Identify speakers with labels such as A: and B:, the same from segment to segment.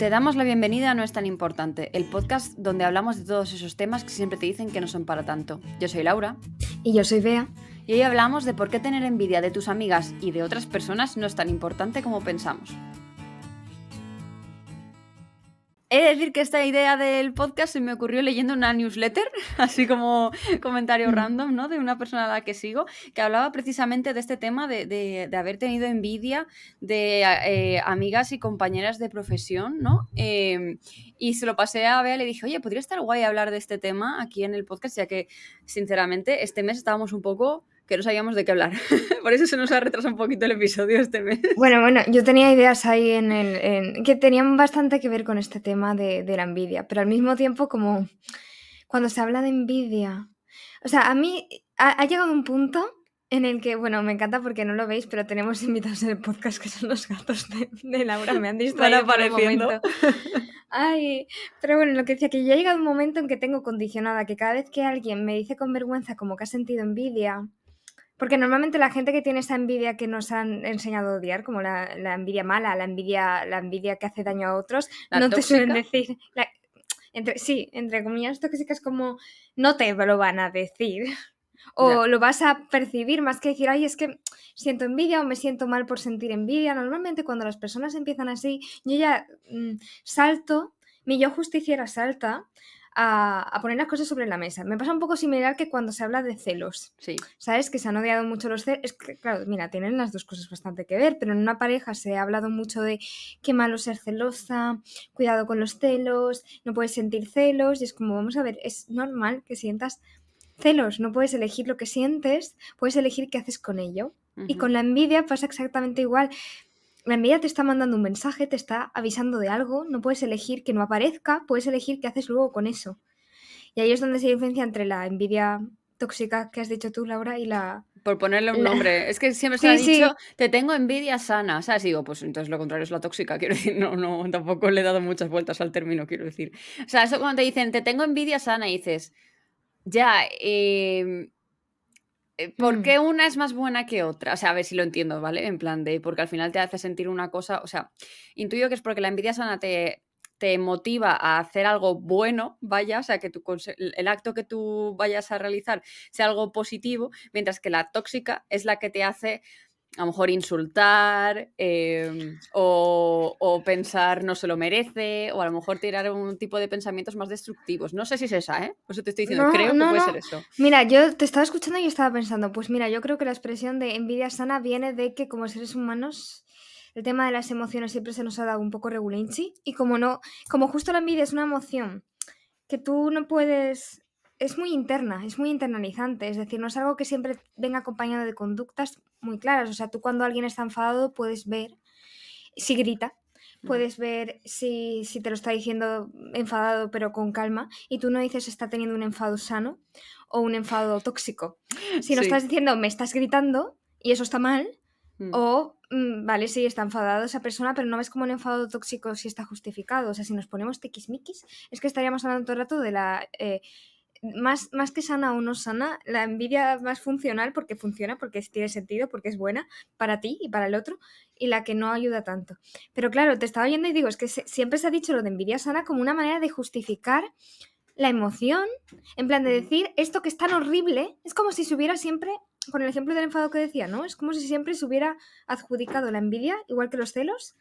A: Te damos la bienvenida a No es tan importante, el podcast donde hablamos de todos esos temas que siempre te dicen que no son para tanto. Yo soy Laura.
B: Y yo soy Bea.
A: Y hoy hablamos de por qué tener envidia de tus amigas y de otras personas no es tan importante como pensamos. He de decir que esta idea del podcast se me ocurrió leyendo una newsletter, así como comentario random, ¿no? De una persona a la que sigo, que hablaba precisamente de este tema de, haber tenido envidia de eh, amigas y compañeras de profesión, ¿no? Em, y se lo pasé a Bea y le dije, oye, podría estar guay hablar de este tema aquí en el podcast, ya que, sinceramente, este mes estábamos un poco que no sabíamos de qué hablar. Por eso se nos ha retrasado un poquito el episodio este mes.
B: Bueno, bueno, yo tenía ideas ahí en el, que tenían bastante que ver con este tema de, la envidia, pero al mismo tiempo como cuando se habla de envidia, o sea, a mí ha, llegado un punto en el que, bueno, me encanta porque no lo veis, pero tenemos invitados en el podcast que son los gatos de, Laura, me han distraído
A: apareciendo.
B: Ay, pero bueno, lo que decía, que ya ha llegado un momento en que tengo condicionada que cada vez que alguien me dice con vergüenza como que ha sentido envidia, porque normalmente la gente que tiene esa envidia que nos han enseñado a odiar, como la, envidia mala, la envidia, la envidia que hace daño a otros, no te suelen decir. entre, sí, entre comillas tóxicas como no te lo van a decir. O lo vas a percibir más que decir, ay, es que siento envidia o me siento mal por sentir envidia. Normalmente cuando las personas empiezan así, yo ya mm, salto, mi yo justiciera salta a, poner las cosas sobre la mesa. Me pasa un poco similar que cuando se habla de celos.
A: Sí.
B: ¿Sabes? Que se han odiado mucho los celos. Es que, claro, mira, tienen las dos cosas bastante que ver, pero en una pareja se ha hablado mucho de qué malo ser celosa, cuidado con los celos, no puedes sentir celos. Y es como, vamos a ver, es normal que sientas celos, no puedes elegir lo que sientes, puedes elegir qué haces con ello. Y con la envidia pasa exactamente igual la envidia te está mandando un mensaje, te está avisando de algo, no puedes elegir que no aparezca, puedes elegir qué haces luego con eso. Y ahí es donde se diferencia entre la envidia tóxica que has dicho tú, Laura, y la...
A: Por ponerle un nombre. Es que siempre se ha dicho, te tengo envidia sana. ¿Sabes? Digo, pues entonces lo contrario es la tóxica. Quiero decir, no, no, tampoco le he dado muchas vueltas al término, quiero decir. O sea, eso cuando te dicen, te tengo envidia sana, y dices, ya, eh, ¿Por mm. qué una es más buena que otra? O sea, a ver si lo entiendo, ¿vale? En plan de, porque al final te hace sentir una cosa, o sea, intuyo que es porque la envidia sana te, te motiva a hacer algo bueno, vaya, o sea, que tu, el acto que tú vayas a realizar sea algo positivo, mientras que la tóxica es la que te hace a lo mejor insultar em, o, pensar no se lo merece o a lo mejor tirar un tipo de pensamientos más destructivos. No sé si es esa, ¿eh? Por eso te estoy diciendo, creo que puede ser eso.
B: Mira, yo te estaba escuchando y estaba pensando, pues mira, yo creo que la expresión de envidia sana viene de que como seres humanos el tema de las emociones siempre se nos ha dado un poco regulinchi y como no, como justo la envidia es una emoción que tú no puedes es muy interna, es muy internalizante, es decir, no es algo que siempre venga acompañado de conductas muy claras. O sea, tú cuando alguien está enfadado puedes ver si grita, mm. puedes ver si, si, te lo está diciendo enfadado pero con calma y tú no dices está teniendo un enfado sano o un enfado tóxico. Si no estás diciendo me estás gritando y eso está mal mm. o mm, vale, sí, está enfadado esa persona pero no ves como un enfado tóxico si está justificado. O sea, si nos ponemos tequismiquis es que estaríamos hablando todo el rato de la... Eh, más, más que sana o no sana, la envidia más funcional porque funciona, porque tiene sentido, porque es buena para ti y para el otro, y la que no ayuda tanto. Pero claro, te estaba oyendo y digo, es que siempre se ha dicho lo de envidia sana como una manera de justificar la emoción, en plan de decir esto que es tan horrible, es como si se hubiera siempre, con el ejemplo del enfado que decía, ¿no? Es como si siempre se hubiera adjudicado la envidia, igual que los celos,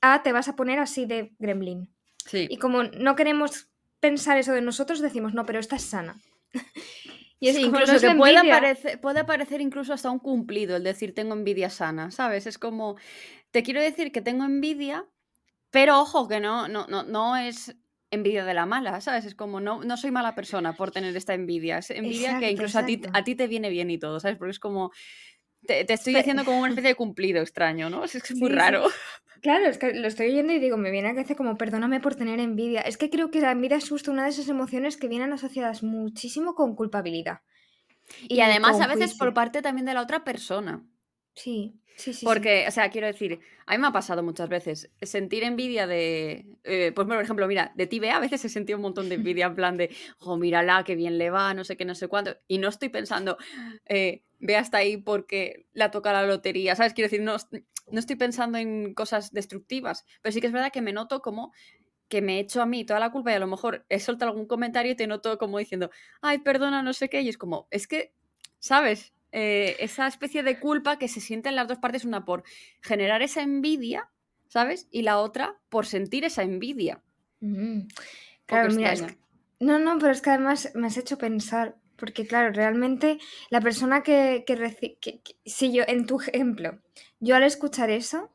B: a te vas a poner así de gremlin.
A: Sí.
B: Y como no queremos pensar eso de nosotros, decimos, no, pero esta es sana.
A: y es incluso que puede, puede parecer incluso hasta un cumplido el decir tengo envidia sana, ¿sabes? Es como, te quiero decir que tengo envidia, pero ojo, que no, no, no, no es envidia de la mala, ¿sabes? Es como, no, no soy mala persona por tener esta envidia, es envidia que incluso a ti, a ti te viene bien y todo, ¿sabes? Porque es como, te, estoy haciendo como una especie de cumplido extraño, ¿no? Es que es muy raro.
B: Claro, es que lo estoy oyendo y digo, me viene a cabeza como perdóname por tener envidia. Es que creo que la envidia es justo una de esas emociones que vienen asociadas muchísimo con culpabilidad.
A: Y, además a veces por parte también de la otra persona.
B: Sí, sí, sí.
A: Porque, o sea, quiero decir, a mí me ha pasado muchas veces sentir envidia de, eh, pues por ejemplo, mira, de ti, a veces he sentido un montón de envidia en plan de, oh, mírala, qué bien le va, no sé qué, no sé cuánto, y no estoy pensando, eh, ve hasta ahí porque la toca la lotería, ¿sabes? Quiero decir, no, no estoy pensando en cosas destructivas, pero sí que es verdad que me noto como que me he hecho a mí toda la culpa y a lo mejor he soltado algún comentario y te noto como diciendo, ay, perdona, no sé qué, y es como, es que, ¿sabes? Eh, esa especie de culpa que se siente en las dos partes, una por generar esa envidia, ¿sabes? Y la otra por sentir esa envidia.
B: Mm. Claro, mira, no, no, pero es que además me has hecho pensar, porque claro, realmente la persona que, que, si yo, en tu ejemplo, yo al escuchar eso,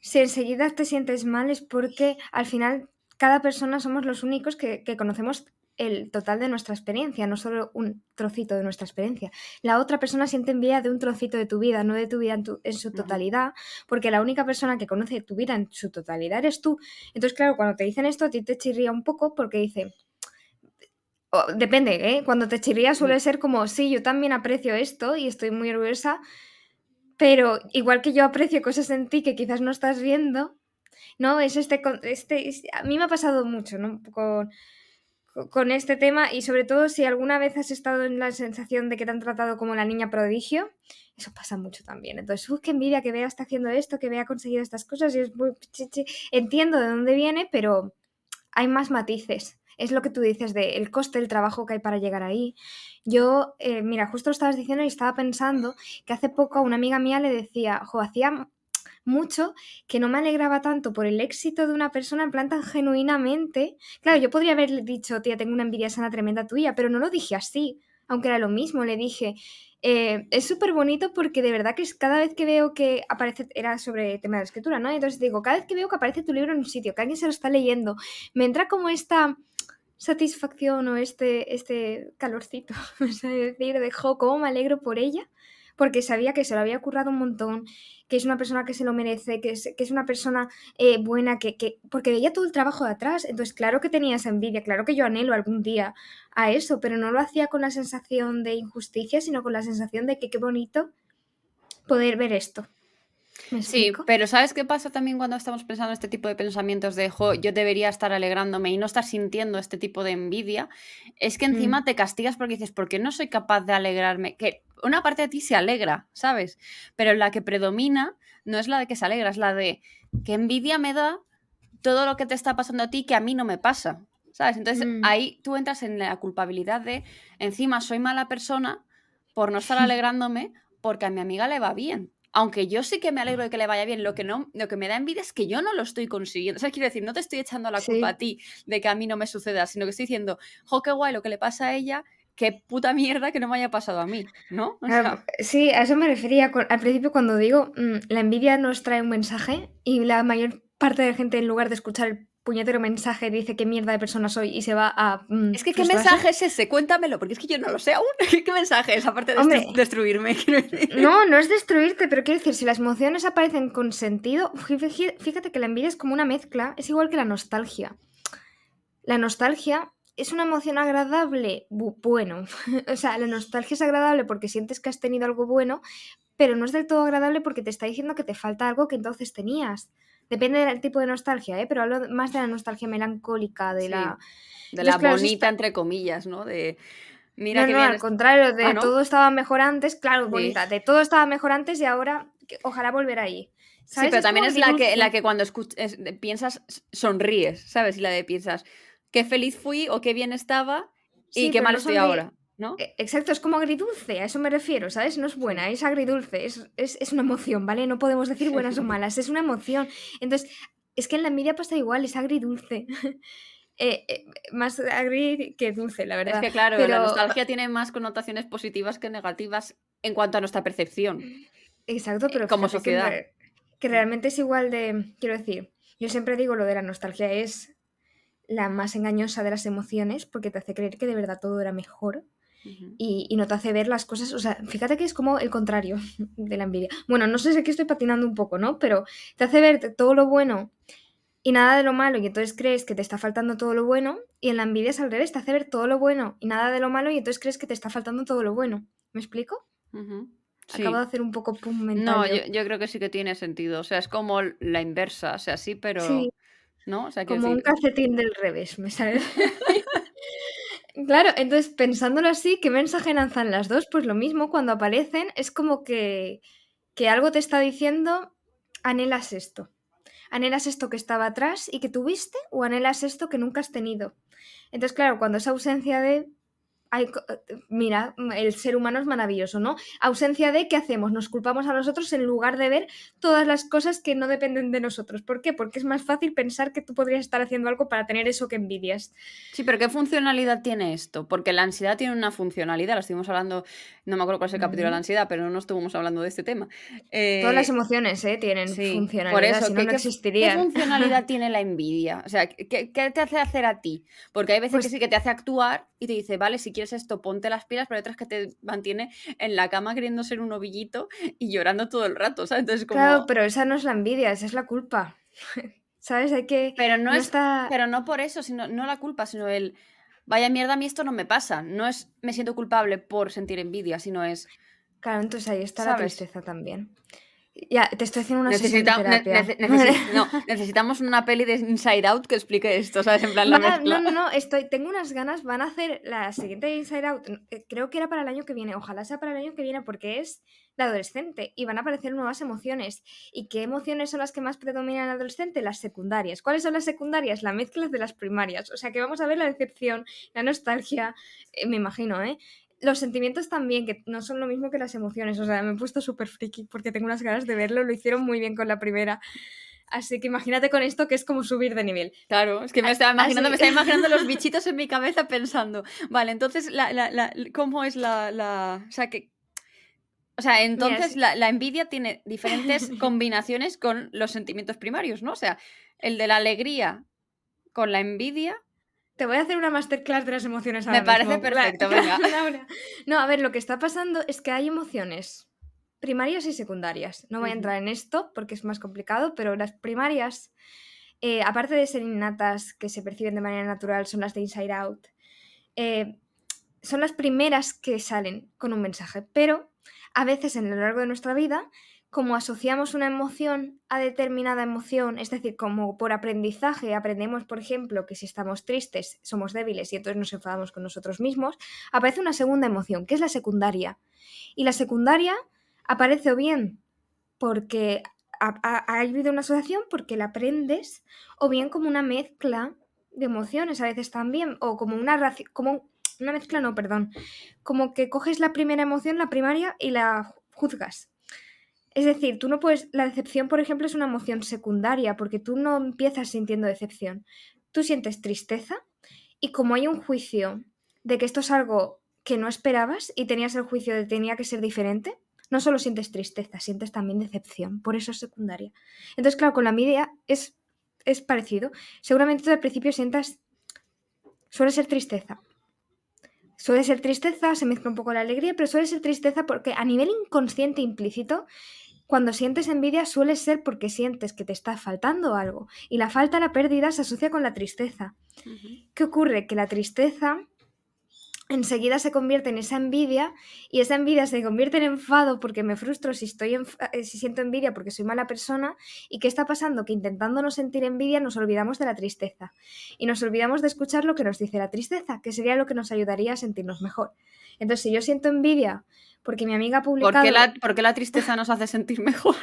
B: si enseguida te sientes mal es porque al final cada persona somos los únicos que, que conocemos el total de nuestra experiencia, no solo un trocito de nuestra experiencia. La otra persona siente envidia de un trocito de tu vida, no de tu vida en, su totalidad, porque la única persona que conoce tu vida en su totalidad eres tú. Entonces, claro, cuando te dicen esto, a ti te chirría un poco porque dice... depende, ¿eh? Cuando te chirría suele ser como, sí, yo también aprecio esto y estoy muy orgullosa, pero igual que yo aprecio cosas en ti que quizás no estás viendo, ¿no? Es este... este a mí me ha pasado mucho, ¿no? Con con este tema y sobre todo si alguna vez has estado en la sensación de que te han tratado como la niña prodigio, eso pasa mucho también. Entonces, uy, qué envidia que Bea está haciendo esto, que Bea ha conseguido estas cosas y es muy... Entiendo de dónde viene, pero hay más matices. Es lo que tú dices de el coste del trabajo que hay para llegar ahí. Yo, eh, mira, justo lo estabas diciendo y estaba pensando que hace poco a una amiga mía le decía, jo, hacía mucho que no me alegraba tanto por el éxito de una persona en plan tan genuinamente. Claro, yo podría haberle dicho, tía, tengo una envidia sana tremenda tuya, pero no lo dije así, aunque era lo mismo, le dije, eh, es súper bonito porque de verdad que es cada vez que veo que aparece, era sobre tema de escritura, ¿no? Entonces digo, cada vez que veo que aparece tu libro en un sitio, que alguien se lo está leyendo, me entra como esta satisfacción o este, este calorcito, es decir, de, jo, cómo me alegro por ella porque sabía que se lo había currado un montón, que es una persona que se lo merece, que es, que es una persona eh, buena, que, que, porque veía todo el trabajo de atrás. Entonces, claro que tenía esa envidia, claro que yo anhelo algún día a eso, pero no lo hacía con la sensación de injusticia, sino con la sensación de que qué bonito poder ver esto.
A: Sí, pero ¿sabes qué pasa también cuando estamos pensando este tipo de pensamientos de, jo, yo debería estar alegrándome y no estar sintiendo este tipo de envidia? Es que encima mm. te castigas porque dices, ¿por qué no soy capaz de alegrarme? Que una parte de ti se alegra, ¿sabes? Pero la que predomina no es la de que se alegra, es la de que envidia me da todo lo que te está pasando a ti que a mí no me pasa, ¿sabes? Entonces mm. ahí tú entras en la culpabilidad de, encima soy mala persona por no estar alegrándome porque a mi amiga le va bien aunque yo sí que me alegro de que le vaya bien, lo que, no, lo que me da envidia es que yo no lo estoy consiguiendo. O sea, quiero decir, no te estoy echando la culpa a ti de que a mí no me suceda, sino que estoy diciendo, jo, qué guay lo que le pasa a ella, qué puta mierda que no me haya pasado a mí, ¿no?
B: sí, a eso me refería al principio cuando digo, mm, la envidia nos trae un mensaje y la mayor parte de la gente en lugar de escuchar el puñetero mensaje dice qué mierda de persona soy y se va a.
A: Mm, es que, ¿qué mensaje es ese? Cuéntamelo, porque es que yo no lo sé aún. ¿Qué mensaje es, aparte de destruirme?
B: no, no es destruirte, pero quiero decir, si las emociones aparecen con sentido, fíjate que la envidia es como una mezcla, es igual que la nostalgia. La nostalgia es una emoción agradable, bueno. o sea, la nostalgia es agradable porque sientes que has tenido algo bueno, pero no es del todo agradable porque te está diciendo que te falta algo que entonces tenías. Depende del tipo de nostalgia, ¿eh? pero hablo más de la nostalgia melancólica, de la...
A: De la bonita, entre comillas, ¿no? De...
B: Mira no, que no, al contrario, de ah, todo estaba mejor antes, claro, bonita, de todo estaba mejor antes y ahora ojalá volver ahí.
A: Sí, pero también es la que, la que cuando escuchas, piensas sonríes, ¿sabes? Y la de piensas, qué feliz fui o qué bien estaba y qué mal estoy ahora. ¿No?
B: E, exacto, es como agridulce, a eso me refiero, ¿sabes? No es buena, es agridulce, es, es, una emoción, ¿vale? No podemos decir buenas o malas, es una emoción. Entonces, es que en la envidia pasa igual, es agridulce. Eh, eh, más agri que dulce, la verdad.
A: Es que claro, la nostalgia tiene más connotaciones positivas que negativas en cuanto a nuestra percepción.
B: Exacto, pero
A: como sociedad.
B: que realmente es igual de, quiero decir, yo siempre digo lo de la nostalgia es la más engañosa de las emociones porque te hace creer que de verdad todo era mejor y, no te hace ver las cosas, o sea, fíjate que es como el contrario de la envidia. Bueno, no sé si aquí estoy patinando un poco, ¿no? Pero te hace ver todo lo bueno y nada de lo malo y entonces crees que te está faltando todo lo bueno y en la envidia es al revés, te hace ver todo lo bueno y nada de lo malo y entonces crees que te está faltando todo lo bueno. ¿Me explico? Acabo de hacer un poco pum mental.
A: No, yo, creo que sí que tiene sentido. O sea, es como la inversa. O sea, sí, pero. Sí. ¿No? O sea,
B: como un calcetín del revés, me sale. claro, entonces pensándolo así, ¿qué mensaje lanzan las dos? Pues lo mismo, cuando aparecen, es como que, que algo te está diciendo, anhelas esto. ¿Anhelas esto que estaba atrás y que tuviste o anhelas esto que nunca has tenido? Entonces, claro, cuando esa ausencia de mira, el ser humano es maravilloso, ¿no? Ausencia de qué hacemos, nos culpamos a nosotros en lugar de ver todas las cosas que no dependen de nosotros. ¿Por qué? Porque es más fácil pensar que tú podrías estar haciendo algo para tener eso que envidias.
A: Sí, pero ¿qué funcionalidad tiene esto? Porque la ansiedad tiene una funcionalidad, lo estuvimos hablando, no me acuerdo cuál es el capítulo de la ansiedad, pero no estuvimos hablando de este tema.
B: Todas las eh, emociones ¿eh? tienen funcionalidad, por eso, no, existiría.
A: ¿Qué funcionalidad tiene la envidia? O sea, ¿qué, te hace hacer a ti? Porque hay veces pues que sí que te hace actuar y te dice, vale, si quieres esto, ponte las pilas, pero hay otras que te mantiene en la cama queriendo ser un ovillito y llorando todo el rato, ¿sabes? Entonces, como...
B: Claro, pero esa no es la envidia, esa es la culpa. ¿Sabes? Hay que.
A: Pero no, está... Pero no por eso, sino no la culpa, sino el. Vaya mierda, a mí esto no me pasa. No es me siento culpable por sentir envidia, sino es.
B: Claro, entonces ahí está la tristeza también. Ya, te estoy haciendo una no,
A: necesitamos una peli de Inside Out que explique esto, ¿sabes? En plan,
B: la no, no, no, estoy, tengo unas ganas, van a hacer la siguiente Inside Out, eh, creo que era para el año que viene, ojalá sea para el año que viene porque es de adolescente y van a aparecer nuevas emociones. ¿Y qué emociones son las que más predominan en adolescente? Las secundarias. ¿Cuáles son las secundarias? La mezcla de las primarias. O sea que vamos a ver la decepción, la nostalgia, eh, me imagino, ¿eh? Los sentimientos también, que no son lo mismo que las emociones. O sea, me he puesto súper friki porque tengo unas ganas de verlo. Lo hicieron muy bien con la primera. Así que imagínate con esto que es como subir de nivel.
A: Claro, es que me estaba imaginando, me estaba imaginando los bichitos en mi cabeza pensando, vale, entonces, la, la, la, ¿cómo es la, la... O sea, que... O sea, entonces la, la envidia tiene diferentes combinaciones con los sentimientos primarios, ¿no? O sea, el de la alegría con la envidia
B: te voy a hacer una masterclass de las emociones
A: Me parece perfecto, venga.
B: no, a ver, lo que está pasando es que hay emociones primarias y secundarias. No voy a entrar en esto porque es más complicado, pero las primarias, eh, aparte de ser innatas, que se perciben de manera natural, son las de Inside Out, eh, son las primeras que salen con un mensaje, pero a veces en lo largo de nuestra vida como asociamos una emoción a determinada emoción, es decir, como por aprendizaje aprendemos, por ejemplo, que si estamos tristes somos débiles y entonces nos enfadamos con nosotros mismos, aparece una segunda emoción, que es la secundaria. Y la secundaria aparece o bien porque ha, habido una asociación porque la aprendes, o bien como una mezcla de emociones a veces también, o como una, como una mezcla, no, perdón, como que coges la primera emoción, la primaria, y la juzgas es decir, tú no puedes. La decepción, por ejemplo, es una emoción secundaria, porque tú no empiezas sintiendo decepción. Tú sientes tristeza y como hay un juicio de que esto es algo que no esperabas y tenías el juicio de que tenía que ser diferente, no solo sientes tristeza, sientes también decepción. Por eso es secundaria. Entonces, claro, con la media es, es parecido. Seguramente tú al principio sientas. Suele ser tristeza. Suele ser tristeza, se mezcla un poco la alegría, pero suele ser tristeza porque a nivel inconsciente implícito cuando sientes envidia suele ser porque sientes que te está faltando algo y la falta, la pérdida se asocia con la tristeza. ¿Qué ocurre? Que la tristeza enseguida se convierte en esa envidia y esa envidia se convierte en enfado porque me frustro si estoy eh, si siento envidia porque soy mala persona y qué está pasando que intentando no sentir envidia nos olvidamos de la tristeza y nos olvidamos de escuchar lo que nos dice la tristeza que sería lo que nos ayudaría a sentirnos mejor entonces si yo siento envidia porque mi amiga ha publicado...
A: ¿Por qué la, tristeza nos hace sentir mejor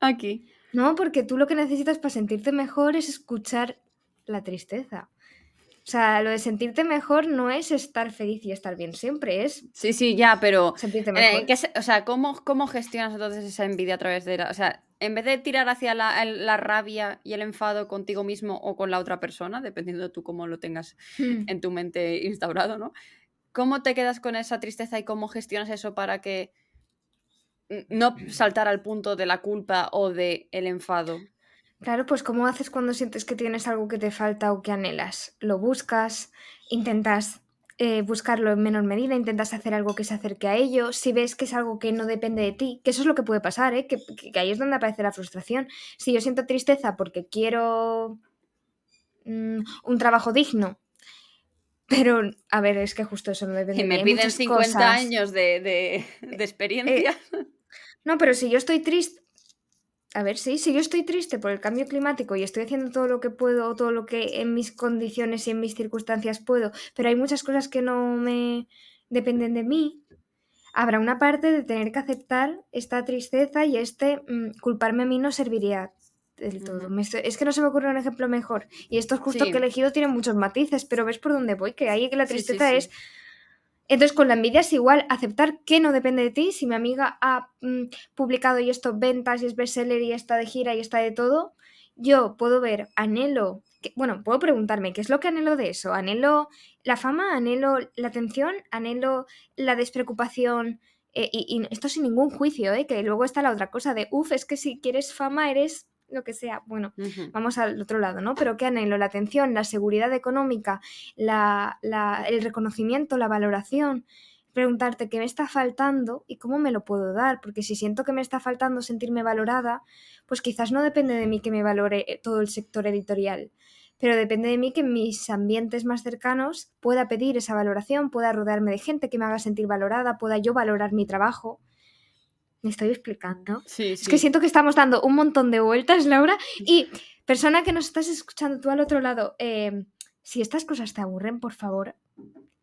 A: aquí?
B: No, porque tú lo que necesitas para sentirte mejor es escuchar la tristeza. O sea, lo de sentirte mejor no es estar feliz y estar bien siempre, es...
A: Sí, sí, ya, pero... Sentirte eh, mejor. o sea, ¿cómo, ¿cómo gestionas entonces esa envidia a través de... La, o sea, en vez de tirar hacia la, rabia y el enfado contigo mismo o con la otra persona, dependiendo de tú cómo lo tengas hmm. en tu mente instaurado, ¿no? ¿Cómo te quedas con esa tristeza y cómo gestionas eso para que no saltar al punto de la culpa o de el enfado?
B: Claro, pues ¿cómo haces cuando sientes que tienes algo que te falta o que anhelas? Lo buscas, intentas eh, buscarlo en menor medida, intentas hacer algo que se acerque a ello, si ves que es algo que no depende de ti, que eso es lo que puede pasar, ¿eh? que, que ahí es donde aparece la frustración. Si yo siento tristeza porque quiero mm, un trabajo digno pero, a ver, es que justo eso no depende
A: de Y me piden 50 años de, de, experiencia.
B: Eh, No, pero si yo estoy triste, a ver, sí, si yo estoy triste por el cambio climático y estoy haciendo todo lo que puedo, todo lo que en mis condiciones y en mis circunstancias puedo, pero hay muchas cosas que no me dependen de mí, habrá una parte de tener que aceptar esta tristeza y este mm, culparme a mí no serviría del todo. es que no se me ocurre un ejemplo mejor. Y esto es justo que he elegido tiene muchos matices, pero ves por dónde voy, que ahí que la tristeza es entonces, con la envidia es igual, aceptar que no depende de ti. Si mi amiga ha mm, publicado y esto ventas y es bestseller y está de gira y está de todo, yo puedo ver, anhelo, bueno, puedo preguntarme, ¿qué es lo que anhelo de eso? ¿Anhelo la fama? ¿Anhelo la atención? ¿Anhelo la despreocupación? Eh, y, y, esto sin ningún juicio, ¿eh? que luego está la otra cosa de, uff, es que si quieres fama eres lo que sea. Bueno, vamos al otro lado, ¿no? Pero ¿qué anhelo? La atención, la seguridad económica, la, el reconocimiento, la valoración. Preguntarte qué me está faltando y cómo me lo puedo dar, porque si siento que me está faltando sentirme valorada, pues quizás no depende de mí que me valore eh, todo el sector editorial, pero depende de mí que en mis ambientes más cercanos pueda pedir esa valoración, pueda rodearme de gente que me haga sentir valorada, pueda yo valorar mi trabajo. ¿Me estoy explicando?
A: Sí,
B: Es que siento que estamos dando un montón de vueltas, Laura. Y persona que nos estás escuchando tú al otro lado, eh, si estas cosas te aburren, por favor,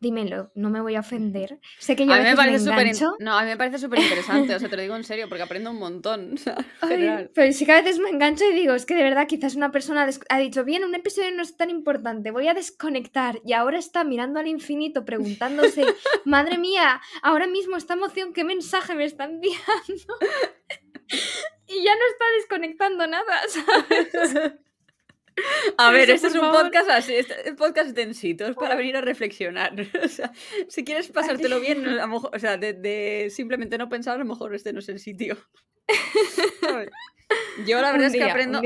B: dímelo, no me voy a ofender. Sé que yo a, mí me parece
A: No, a mí me parece súper interesante, o sea, te lo digo en serio, porque aprendo un montón.
B: pero sí que a veces me engancho y digo, es que de verdad quizás una persona ha dicho, bien, un episodio no es tan importante, voy a desconectar y ahora está mirando al infinito preguntándose, madre mía, ahora mismo esta emoción, ¿qué mensaje me está enviando? y ya no está desconectando nada, ¿sabes?
A: A ver, este es un podcast así, este podcast densito, es para venir a reflexionar. O sea, si quieres pasártelo bien, a lo mejor, o sea, de, simplemente no pensar, a lo mejor este no es el sitio. Yo la verdad es que aprendo,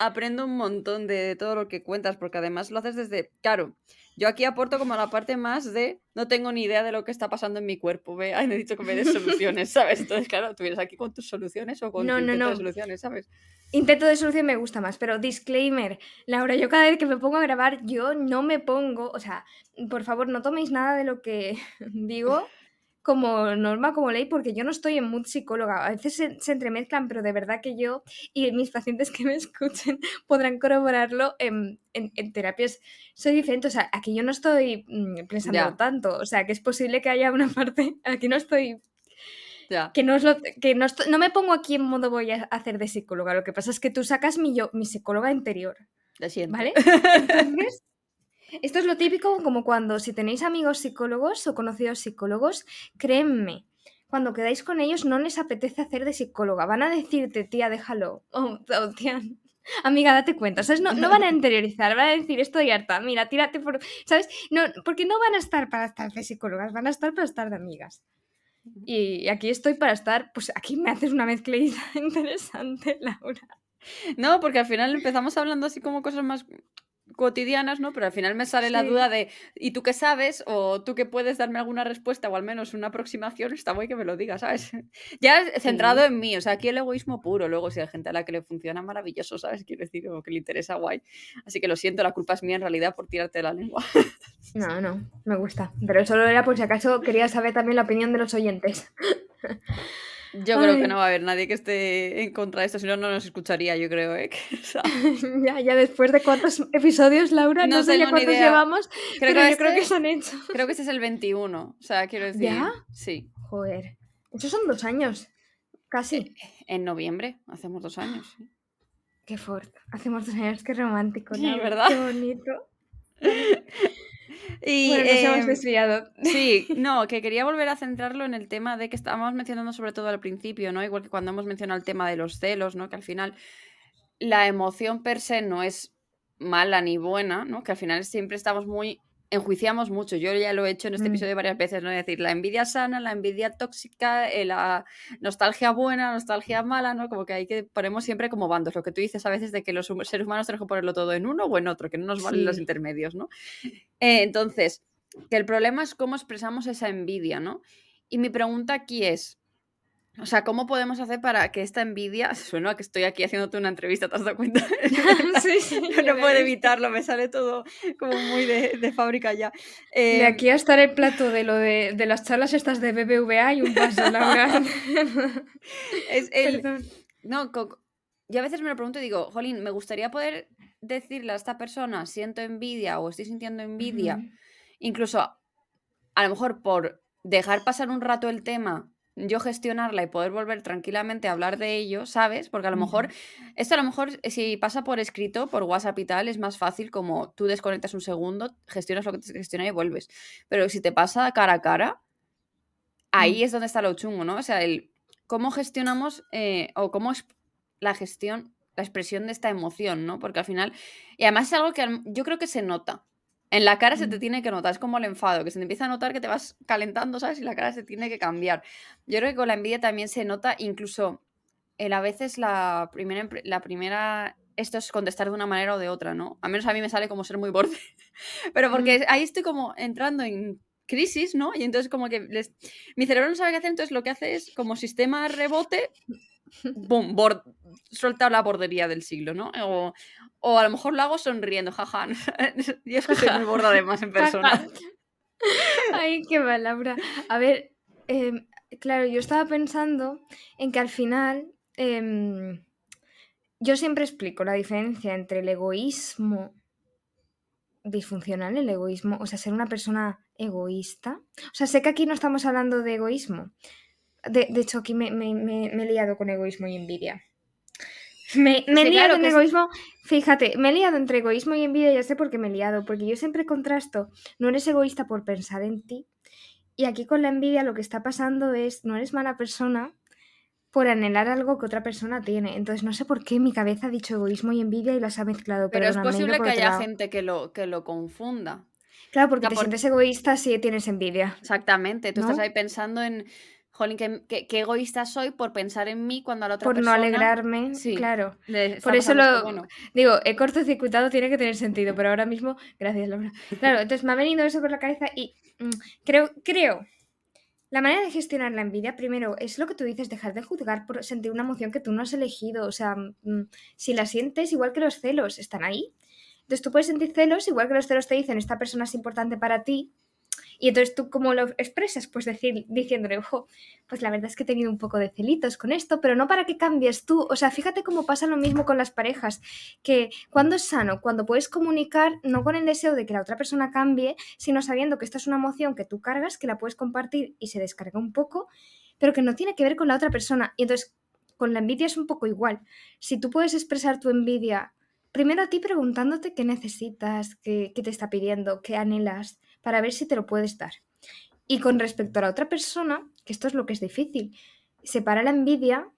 A: aprendo, un montón de todo lo que cuentas, porque además lo haces desde, claro, yo aquí aporto como la parte más de no tengo ni idea de lo que está pasando en mi cuerpo, ve, ay, necesito que me des soluciones, ¿sabes? Entonces, claro, tú vienes aquí con tus soluciones o con
B: no,
A: no,
B: no.
A: soluciones, ¿sabes?
B: Intento de solución me gusta más, pero disclaimer, Laura, yo cada vez que me pongo a grabar, yo no me pongo, o sea, por favor, no toméis nada de lo que digo como norma, como ley, porque yo no estoy en mood psicóloga. A veces se, entremezclan, pero de verdad que yo y mis pacientes que me escuchen podrán corroborarlo en, terapias. Soy diferente, o sea, aquí yo no estoy mm, pensando tanto, o sea, que es posible que haya una parte, aquí no estoy Que, no, lo, que no, no, me pongo aquí en modo voy a hacer de psicóloga. Lo que pasa es que tú sacas mi, yo, mi psicóloga interior. ¿Vale? Entonces, esto es lo típico como cuando si tenéis amigos psicólogos o conocidos psicólogos, créenme, cuando quedáis con ellos no les apetece hacer de psicóloga. Van a decirte, tía, déjalo. O tía, amiga, date cuenta. ¿Sabes? No, no, van a interiorizar, van a decir, estoy harta, mira, tírate por... ¿Sabes? No, porque no van a estar para estar de psicólogas, van a estar para estar de amigas. Y aquí estoy para estar, pues aquí me haces una mezcla interesante, Laura.
A: No, porque al final empezamos hablando así como cosas más cotidianas, ¿no? Pero al final me sale la duda de, ¿y tú qué sabes? O tú que puedes darme alguna respuesta o al menos una aproximación, está guay que me lo digas, ¿sabes? ya centrado en mí, o sea, aquí el egoísmo puro, luego si hay gente a la que le funciona maravilloso, ¿sabes? Quiero decir, o que le interesa guay. Así que lo siento, la culpa es mía en realidad por tirarte la lengua.
B: no, no, me gusta. Pero solo era por si acaso quería saber también la opinión de los oyentes.
A: Yo creo que no va a haber nadie que esté en contra de esto, si no, no nos escucharía, yo creo. ¿eh?
B: ya, ya después de cuántos episodios, Laura, no, sé ya cuántos llevamos, creo pero que yo creo que se han hecho.
A: Creo que este es el 21, o sea, quiero decir.
B: ¿Ya?
A: Sí.
B: Joder. Esos son dos años, casi. Eh,
A: en noviembre, hacemos dos años.
B: Qué fuerte. Hacemos dos años, qué romántico, ¿no?
A: ¿verdad?
B: Qué bonito.
A: Y,
B: bueno, nos hemos em, desviado.
A: Sí, no, que quería volver a centrarlo en el tema de que estábamos mencionando sobre todo al principio, ¿no? Igual que cuando hemos mencionado el tema de los celos, ¿no? Que al final la emoción per se no es mala ni buena, ¿no? Que al final siempre estamos muy enjuiciamos mucho. Yo ya lo he hecho en este mm. episodio varias veces, ¿no? Es decir, la envidia sana, la envidia tóxica, eh, la nostalgia buena, nostalgia mala, ¿no? Como que hay que ponemos siempre como bandos. Lo que tú dices a veces de que los seres humanos tenemos que ponerlo todo en uno o en otro, que no nos valen los intermedios, ¿no? Eh, entonces, que el problema es cómo expresamos esa envidia, ¿no? Y mi pregunta aquí es, O sea, ¿cómo podemos hacer para que esta envidia, suena que estoy aquí haciéndote una entrevista, ¿te has dado cuenta? sí, sí. no puedo evitarlo, me sale todo como muy de, fábrica ya.
B: de em, aquí a estar el plato de lo de, las charlas estas de BBVA y un paso, Laura.
A: es el... No, yo a veces me lo pregunto y digo, Jolín, me gustaría poder decirle a esta persona, siento envidia o estoy sintiendo envidia, incluso a lo mejor por dejar pasar un rato el tema yo gestionarla y poder volver tranquilamente a hablar de ello, ¿sabes? Porque a lo mejor, esto a lo mejor si pasa por escrito, por WhatsApp y tal, es más fácil como tú desconectas un segundo, gestionas lo que te gestiona y vuelves. Pero si te pasa cara a cara, ahí mm. es donde está lo chungo, ¿no? O sea, el cómo gestionamos eh, o cómo es la gestión, la expresión de esta emoción, ¿no? Porque al final, y además es algo que yo creo que se nota. En la cara se te tiene que notar, es como el enfado, que se te empieza a notar que te vas calentando, ¿sabes? Y la cara se tiene que cambiar. Yo creo que con la envidia también se nota, incluso el, a veces la primera, la primera, esto es contestar de una manera o de otra, ¿no? A menos a mí me sale como ser muy borde, pero porque ahí estoy como entrando en crisis, ¿no? Y entonces como que mi cerebro no sabe qué hacer, entonces lo que hace es como sistema rebote, ¡bum! suelta la bordería del siglo, ¿no? O, o a lo mejor lo hago sonriendo, jaja. Yo es que soy muy borda además en persona.
B: Ay, qué palabra. A ver, em, claro, yo estaba pensando en que al final em, yo siempre explico la diferencia entre el egoísmo disfuncional, el egoísmo, o sea, ser una persona egoísta. O sea, sé que aquí no estamos hablando de egoísmo. De, hecho, aquí me, he liado con egoísmo y envidia. Me, he liado en egoísmo, fíjate, me he liado entre egoísmo y envidia, ya sé por qué me he liado, porque yo siempre contrasto, no eres egoísta por pensar en ti, y aquí con la envidia lo que está pasando es, no eres mala persona por anhelar algo que otra persona tiene. Entonces no sé por qué mi cabeza ha dicho egoísmo y envidia y las ha mezclado.
A: Pero es posible que haya gente que lo, que lo confunda.
B: Claro, porque te sientes egoísta si tienes envidia.
A: Exactamente, tú estás ahí pensando en jolín, qué, egoísta soy por pensar en mí cuando a la otra persona...
B: Por no alegrarme, sí, claro. Por eso lo... Digo, he cortocircuitado tiene que tener sentido, pero ahora mismo... Gracias, Laura. Claro, entonces me ha venido eso por la cabeza y mm, creo, creo... La manera de gestionar la envidia, primero, es lo que tú dices, dejar de juzgar por sentir una emoción que tú no has elegido. O sea, mm, si la sientes, igual que los celos, están ahí. Entonces tú puedes sentir celos, igual que los celos te dicen, esta persona es importante para ti, y entonces tú cómo lo expresas, pues decir, diciéndole, ojo, pues la verdad es que he tenido un poco de celitos con esto, pero no para que cambies tú. O sea, fíjate cómo pasa lo mismo con las parejas, que cuando es sano, cuando puedes comunicar, no con el deseo de que la otra persona cambie, sino sabiendo que esta es una emoción que tú cargas, que la puedes compartir y se descarga un poco, pero que no tiene que ver con la otra persona. Y entonces, con la envidia es un poco igual. Si tú puedes expresar tu envidia primero a ti preguntándote qué necesitas, qué, te está pidiendo, qué anhelas, para ver si te lo puedes dar. Y con respecto a la otra persona, que esto es lo que es difícil, separa la envidia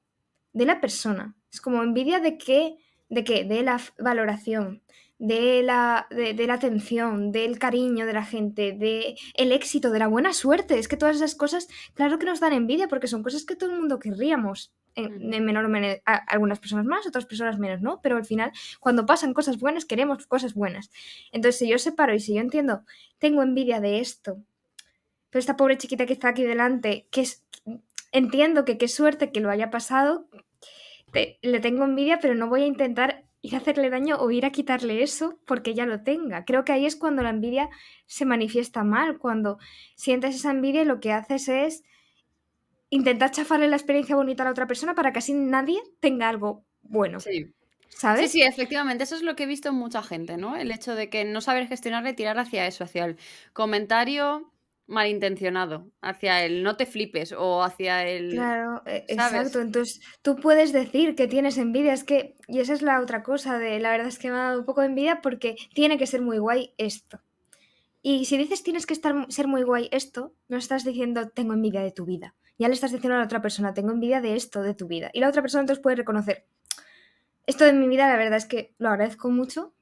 B: de la persona. Es como envidia de qué, de qué, de la valoración, de la, de, la atención, del cariño de la gente, de el éxito, de la buena suerte. Es que todas esas cosas, claro que nos dan envidia porque son cosas que todo el mundo querríamos en, menor o menor, algunas personas más, otras personas menos, ¿no? Pero al final, cuando pasan cosas buenas, queremos cosas buenas. Entonces, si yo separo y si yo entiendo, tengo envidia de esto, pero esta pobre chiquita que está aquí delante, que es, entiendo que qué suerte que lo haya pasado, le tengo envidia, pero no voy a intentar ir a hacerle daño o ir a quitarle eso porque ya lo tenga. Creo que ahí es cuando la envidia se manifiesta mal, cuando sientes esa envidia y lo que haces es intentar chafarle la experiencia bonita a la otra persona para que así nadie tenga algo bueno.
A: Sí. ¿Sabes? Sí, sí, efectivamente, eso es lo que he visto en mucha gente, ¿no? El hecho de que no saber gestionarle, tirar hacia eso, hacia el comentario malintencionado, hacia el no te flipes o hacia el...
B: Claro, e, exacto. Entonces tú puedes decir que tienes envidia, es que, y esa es la otra cosa de, la verdad es que me ha dado un poco de envidia porque tiene que ser muy guay esto. Y si dices tienes que estar, ser muy guay esto, no estás diciendo tengo envidia de tu vida ya le estás diciendo a la otra persona, tengo envidia de esto, de tu vida. Y la otra persona entonces puede reconocer, esto de mi vida la verdad es que lo agradezco mucho.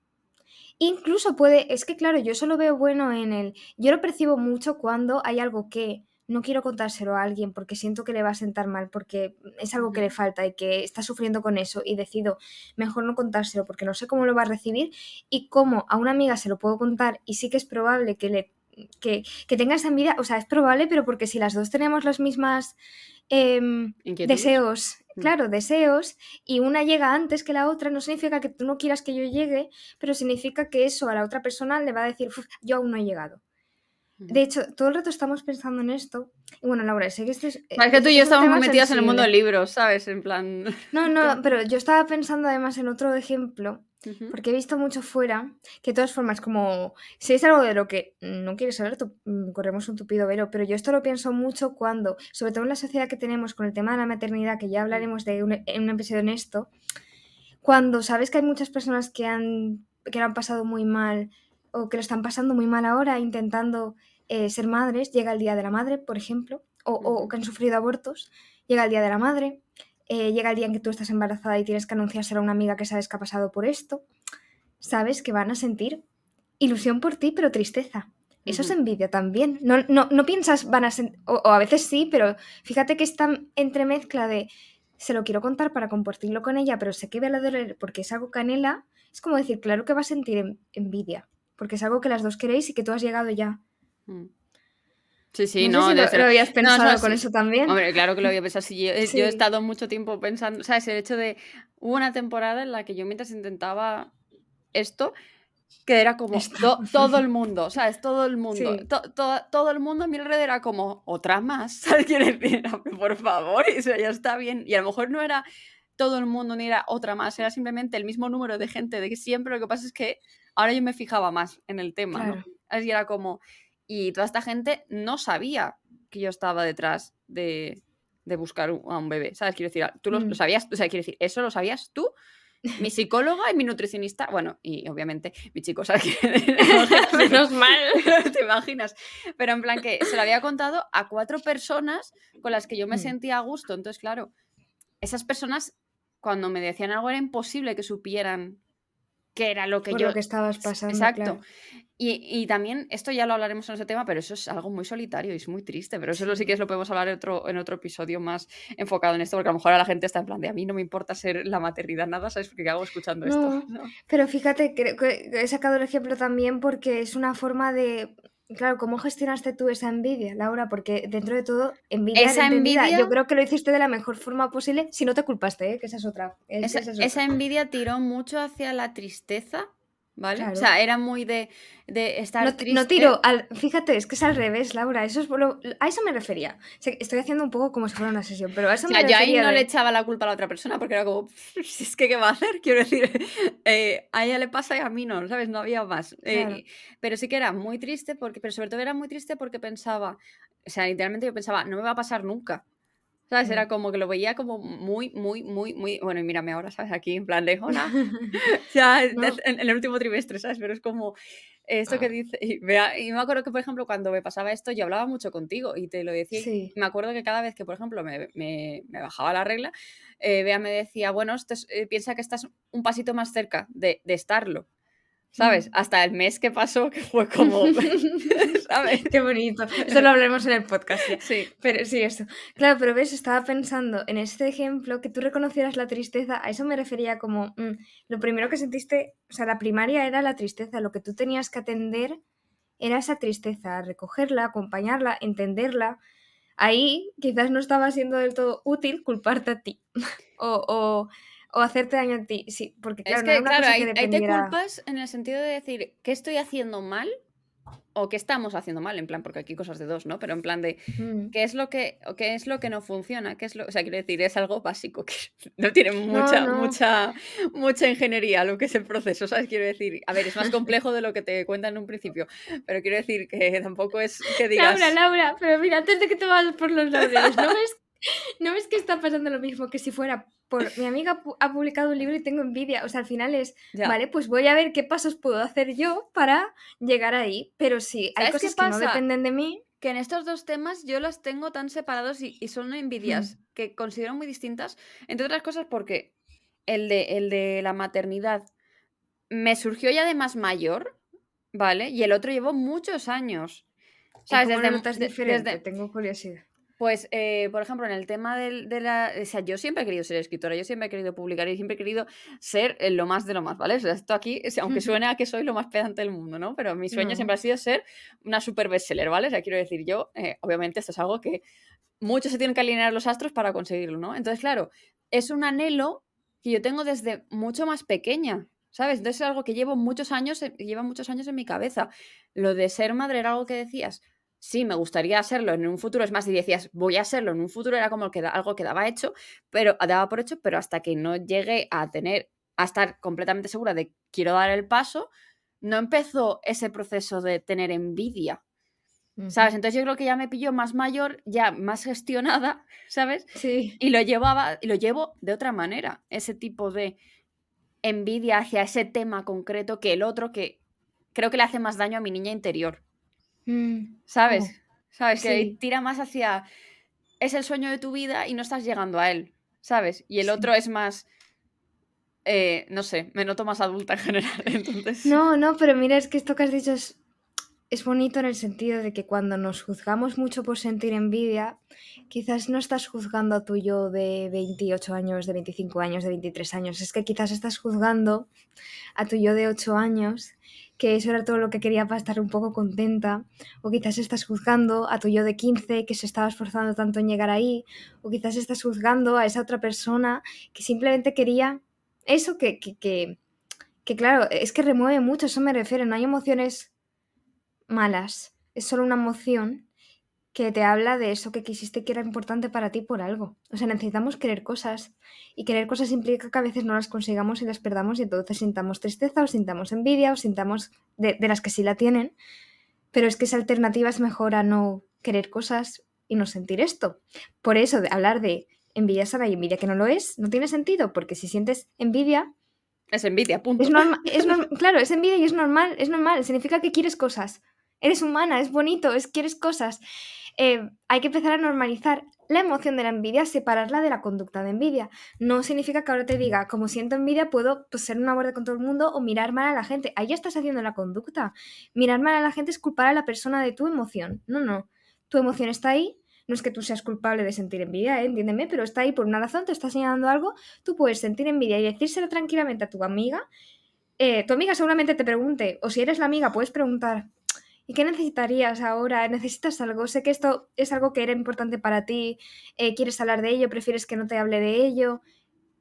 B: Incluso puede, es que claro, yo eso lo veo bueno en el, yo lo percibo mucho cuando hay algo que no quiero contárselo a alguien porque siento que le va a sentar mal, porque es algo que le falta y que está sufriendo con eso y decido mejor no contárselo porque no sé cómo lo va a recibir y cómo a una amiga se lo puedo contar y sí que es probable que le que, que tenga esa envidia, o sea, es probable, pero porque si las dos tenemos las mismas em, deseos,
A: Mm.
B: claro, deseos, y una llega antes que la otra, no significa que tú no quieras que yo llegue, pero significa que eso a la otra persona le va a decir, "Uf, yo aún no he llegado. De hecho, todo el rato estamos pensando en esto. Y bueno, Laura, sé que este es.
A: Es que tú y yo estamos muy metidas en el mundo del libro, ¿sabes? En plan.
B: No, no, pero yo estaba pensando además en otro ejemplo, porque he visto mucho fuera, que de todas formas, como si es algo de lo que no quieres saber, tú, mm, corremos un tupido velo, pero yo esto lo pienso mucho cuando, sobre todo en la sociedad que tenemos con el tema de la maternidad, que ya hablaremos de un, en un episodio en esto, cuando sabes que hay muchas personas que han, que lo han pasado muy mal o que lo están pasando muy mal ahora intentando eh, ser madres, llega el Día de la Madre, por ejemplo, o, o que han sufrido abortos, llega el Día de la Madre, eh, llega el día en que tú estás embarazada y tienes que anunciárselo a una amiga que sabes que ha pasado por esto, sabes que van a sentir ilusión por ti, pero tristeza. Eso es envidia también. No, no, no piensas, van a sen- o, o a veces sí, pero fíjate que esta entremezcla de se lo quiero contar para compartirlo con ella, pero sé que va a doler porque es algo canela, es como decir, claro que va a sentir en- envidia, porque es algo que las dos queréis y que tú has llegado ya.
A: Mm. Sí, sí,
B: no,
A: no,
B: sé si lo,
A: ser-
B: lo habías
A: No,
B: pensado con
A: sí.
B: eso también.
A: Hombre, claro que lo voy a pensar. Sí, yo, he-
B: Sí.
A: yo he estado mucho tiempo pensando, ¿sabes? El hecho de. Hubo una temporada en la que yo mientras intentaba esto, que era como todo el mundo, ¿sabes? Todo el mundo.
B: Sí.
A: to- to- todo el mundo a mi alrededor era como, otra más, ¿sabes? Quiero decir, por favor, y eso ya está bien. Y a lo mejor no era todo el mundo ni era otra más, era simplemente el mismo número de gente de que siempre. Lo que pasa es que ahora yo me fijaba más en el tema, ¿no?
B: Claro.
A: Así era como. Y toda esta gente no sabía que yo estaba detrás de, de buscar un- a un bebé, ¿sabes? Quiero decir, tú lo, lo
B: Mm.
A: sabías, o sea, quiero decir, eso lo sabías tú, mi psicóloga y mi nutricionista, bueno, y obviamente mi chico, ¿sabes?
B: Menos mal.
A: ¿Te imaginas? Pero en plan que se lo había contado a cuatro personas con las que yo me
B: Mm.
A: sentía a gusto. Entonces, claro, esas personas cuando me decían algo era imposible que supieran qué era lo que
B: Por
A: yo...
B: lo que estabas pasando.
A: Exacto.
B: claro.
A: Y, y también, esto ya lo hablaremos en ese tema, pero eso es algo muy solitario y es muy triste. Pero eso sí que lo podemos hablar en otro, en otro episodio más enfocado en esto, porque a lo mejor a la gente está en plan de a mí no me importa ser la maternidad, nada, ¿sabes? Porque ¿qué hago escuchando esto?
B: Pero fíjate, creo que he sacado el ejemplo también porque es una forma de. Claro, ¿cómo gestionaste tú esa envidia, Laura? Porque dentro de todo, envidia
A: Esa envidia-
B: yo creo que lo hiciste de la mejor forma posible, si no te culpaste, ¿eh? que esa es otra. es
A: Esa,
B: esa es
A: esa
B: otra.
A: envidia tiró mucho hacia la tristeza, ¿vale? O sea, era muy de, de estar
B: No,
A: triste.
B: no tiro, al, fíjate, es que es al revés, Laura. Eso es lo- a eso me refería. O sea, estoy haciendo un poco como si fuera una sesión, pero a eso
A: O sea,
B: me
A: yo ahí no
B: de-
A: le echaba la culpa a la otra persona porque era como, si es que ¿qué va a hacer? Quiero decir, eh, a ella le pasa y a mí no, ¿sabes? No había más. Eh, pero sí que era muy triste, porque, pero sobre todo era muy triste porque pensaba, o sea, literalmente yo pensaba, no me va a pasar nunca. ¿Sabes? Era como que lo veía como muy, muy, muy, muy. Bueno, y mírame ahora, ¿sabes? Aquí en plan de hola. Ya en,
B: No.
A: en el último trimestre, ¿sabes? Pero es como esto que
B: Ah.
A: dice. Y, vea- y me acuerdo que, por ejemplo, cuando me pasaba esto, yo hablaba mucho contigo y te lo decía.
B: Sí.
A: Me acuerdo que cada vez que, por ejemplo, me, me- me bajaba la regla, eh, Bea me decía, bueno, esto es- eh, piensa que estás un pasito más cerca de, de estarlo. ¿Sabes? Hasta el mes que pasó, que fue como. ¿Sabes?
B: Qué bonito. Eso lo hablaremos en el podcast ya.
A: Sí.
B: Pero sí, eso. Claro, pero ves, estaba pensando en este ejemplo que tú reconocieras la tristeza, a eso me refería como mm, lo primero que sentiste, o sea, la primaria era la tristeza, lo que tú tenías que atender era esa tristeza, recogerla, acompañarla, entenderla. Ahí quizás no estaba siendo del todo útil culparte a ti o, o, o hacerte daño a ti, sí, porque claro,
A: es
B: no
A: que,
B: era una
A: claro,
B: cosa
A: ahí,
B: que
A: ahí te culpas en el sentido de decir, ¿qué estoy haciendo mal? O qué estamos haciendo mal, en plan, porque aquí hay cosas de dos, ¿no? Pero en plan de,
B: Mm.
A: ¿qué es lo que, o qué es lo que no funciona? ¿Qué es lo, o sea, quiero decir, es algo básico que no tiene mucha,
B: no.
A: mucha, mucha ingeniería lo que es el proceso, ¿sabes? Quiero decir, a ver, es más complejo de lo que te cuentan en un principio, pero quiero decir que tampoco es que digas...
B: Laura, Laura, pero mira, antes de que te vayas por los laureles, ¿no ves, ¿no ves que está pasando lo mismo que si fuera por mi amiga pu- ha publicado un libro y tengo envidia? O sea, al final es,
A: Ya.
B: vale, pues voy a ver qué pasos puedo hacer yo para llegar ahí. Pero sí, hay
A: ¿Sabes qué
B: cosas que no
A: pasa?
B: dependen de mí.
A: que en estos dos temas yo las tengo tan separados y, y son envidias que considero muy distintas, entre otras cosas porque el de, el de la maternidad me surgió ya de más mayor, ¿vale? Y el otro llevó muchos años.
B: ¿Y
A: ¿Sabes? Desde,
B: diferente?
A: desde-
B: Tengo curiosidad.
A: Pues, eh, por ejemplo, en el tema del- de, la... O sea, yo siempre he querido ser escritora, yo siempre he querido publicar y siempre he querido ser eh, lo más de lo más, ¿vale? O sea, esto aquí, aunque suene a que soy lo más pedante del mundo, ¿no? Pero mi sueño
B: No.
A: siempre ha sido ser una super bestseller, ¿vale? O sea, quiero decir, yo, eh, obviamente, esto es algo que muchos se tienen que alinear los astros para conseguirlo, ¿no? Entonces, claro, es un anhelo que yo tengo desde mucho más pequeña, ¿sabes? Entonces es algo que llevo muchos años, lleva muchos años en mi cabeza. Lo de ser madre era algo que decías, sí, me gustaría serlo en un futuro, es más, si decías, voy a serlo en un futuro, era como que algo que daba hecho, pero daba por hecho, pero hasta que no llegué a tener, a estar completamente segura de quiero dar el paso, no empezó ese proceso de tener envidia. ¿Sabes? Entonces yo creo que ya me pilló más mayor, ya más gestionada, ¿sabes?
B: Sí.
A: Y lo llevaba, y lo llevo de otra manera, ese tipo de envidia hacia ese tema concreto que el otro que creo que le hace más daño a mi niña interior,
B: Mm,
A: ¿sabes?
B: ¿cómo?
A: ¿Sabes? Que tira más hacia es el sueño de tu vida y no estás llegando a él, ¿sabes? Y el
B: Sí.
A: otro es más eh, no sé, me noto más adulta en general, entonces
B: No, no, pero mira, es que esto que has dicho es, es bonito en el sentido de que cuando nos juzgamos mucho por sentir envidia, quizás no estás juzgando a tu yo de 28 años, de 25 años, de 23 años. Es que quizás estás juzgando a tu yo de 8 años, que eso era todo lo que quería para estar un poco contenta. O quizás estás juzgando a tu yo de 15, que se estaba esforzando tanto en llegar ahí. O quizás estás juzgando a esa otra persona que simplemente quería eso que, que, que que claro, es que remueve mucho, eso me refiero, no hay emociones malas, es solo una emoción que te habla de eso que quisiste que era importante para ti por algo. O sea, necesitamos querer cosas y querer cosas implica que a veces no las consigamos y las perdamos y entonces sintamos tristeza o sintamos envidia o sintamos de, de las que sí la tienen, pero es que esa alternativa es mejor a no querer cosas y no sentir esto. Por eso, de hablar de envidia sana y envidia que no lo es, no tiene sentido, porque si sientes envidia,
A: es envidia, punto.
B: es claro, es envidia y es normal, es normal, significa que quieres cosas. Eres humana, es bonito, es quieres cosas. Eh, hay que empezar a normalizar la emoción de la envidia, separarla de la conducta de envidia. No significa que ahora te diga, como siento envidia, puedo pues, ser una borde con todo el mundo o mirar mal a la gente. Ahí ya estás haciendo la conducta. Mirar mal a la gente es culpar a la persona de tu emoción. No, no. Tu emoción está ahí. No es que tú seas culpable de sentir envidia, ¿eh? entiéndeme, pero está ahí por una razón, te está señalando algo. Tú puedes sentir envidia y decírselo tranquilamente a tu amiga. Eh, tu amiga seguramente te pregunte, o si eres la amiga, puedes preguntar, ¿y qué necesitarías ahora? ¿Necesitas algo? Sé que esto es algo que era importante para ti, eh, quieres hablar de ello, prefieres que no te hable de ello.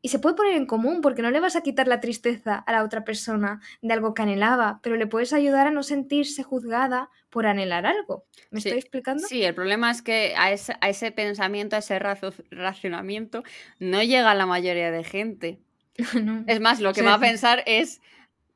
B: Y se puede poner en común porque no le vas a quitar la tristeza a la otra persona de algo que anhelaba, pero le puedes ayudar a no sentirse juzgada por anhelar algo. ¿Me
A: Sí,
B: estoy explicando?
A: Sí, el problema es que a ese, a ese pensamiento, a ese racionamiento, no llega la mayoría de gente.
B: No.
A: Es más, lo que va a pensar es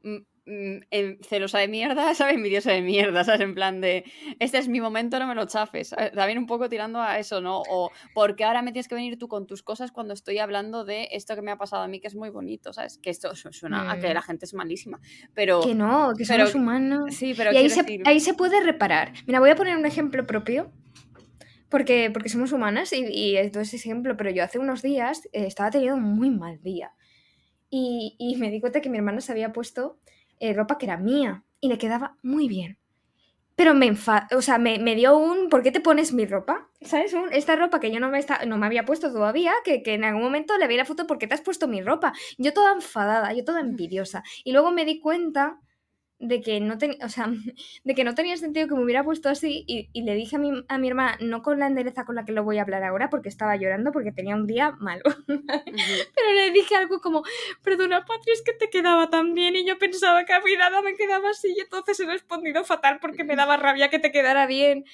A: mm, en- celosa de mierda, ¿sabes? Envidiosa de mierda, ¿sabes? En plan de, este es mi momento, no me lo chafes. También un poco tirando a eso, ¿no? O porque ahora me tienes que venir tú con tus cosas cuando estoy hablando de esto que me ha pasado a mí, que es muy bonito, ¿sabes? Que esto su- suena a que
B: Mm.
A: la gente es malísima. Pero,
B: Que no, que
A: pero-
B: somos humanos.
A: sí, pero
B: Y ahí se,
A: decir-
B: ahí se puede reparar. Mira, voy a poner un ejemplo propio, porque, porque somos humanas y, y esto es ejemplo, pero yo hace unos días eh, estaba teniendo un muy mal día. Y, y me di cuenta que mi hermana se había puesto eh, ropa que era mía y le quedaba muy bien. Pero me enfa o sea, me, me dio un ¿por qué te pones mi ropa? ¿Sabes? Un, esta ropa que yo no me, está, no me había puesto todavía, que, que en algún momento le vi la foto ¿por qué te has puesto mi ropa? Yo toda enfadada, yo toda envidiosa. Y luego me di cuenta de que no tenía, o sea, de que no tenía sentido que me hubiera puesto así y, y le dije a mi, a mi hermana, no con la endereza con la que lo voy a hablar ahora, porque estaba llorando porque tenía un día malo. Pero le dije algo como, perdona Patri, es que te quedaba tan bien y yo pensaba que a mi nada me quedaba así y entonces he respondido fatal porque me daba rabia que te quedara bien.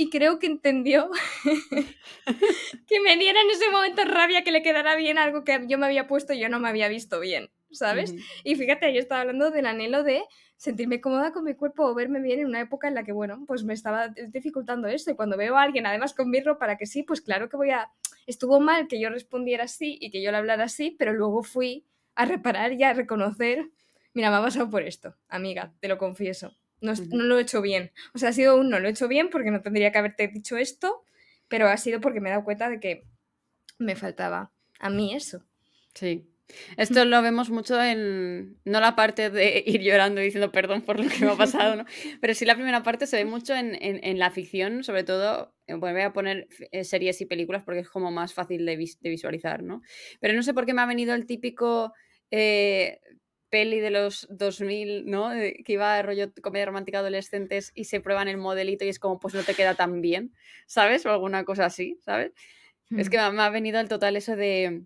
B: Y creo que entendió que me diera en ese momento rabia que le quedara bien algo que yo me había puesto y yo no me había visto bien, ¿sabes? Y fíjate, yo estaba hablando del anhelo de sentirme cómoda con mi cuerpo o verme bien en una época en la que, bueno, pues me estaba dificultando eso. Y cuando veo a alguien, además con mi ropa, para que sí, pues claro que voy a... Estuvo mal que yo respondiera así y que yo le hablara así, pero luego fui a reparar y a reconocer, mira, me ha pasado por esto, amiga, te lo confieso. No, no lo he hecho bien. O sea, ha sido un no lo he hecho bien porque no tendría que haberte dicho esto, pero ha sido porque me he dado cuenta de que me faltaba a mí eso.
A: Sí, Esto lo vemos mucho en, no la parte de ir llorando y diciendo perdón por lo que me ha pasado, ¿no? Pero sí la primera parte se ve mucho en, en, la ficción, sobre todo, eh, voy a poner eh, series y películas porque es como más fácil de, de visualizar, ¿no? Pero no sé por qué me ha venido el típico eh, peli de los 2000, ¿no? Que iba a rollo comedia romántica adolescentes y se prueban el modelito y es como, pues no te queda tan bien, ¿sabes? O alguna cosa así, ¿sabes? Es hmm. que me ha venido al total eso de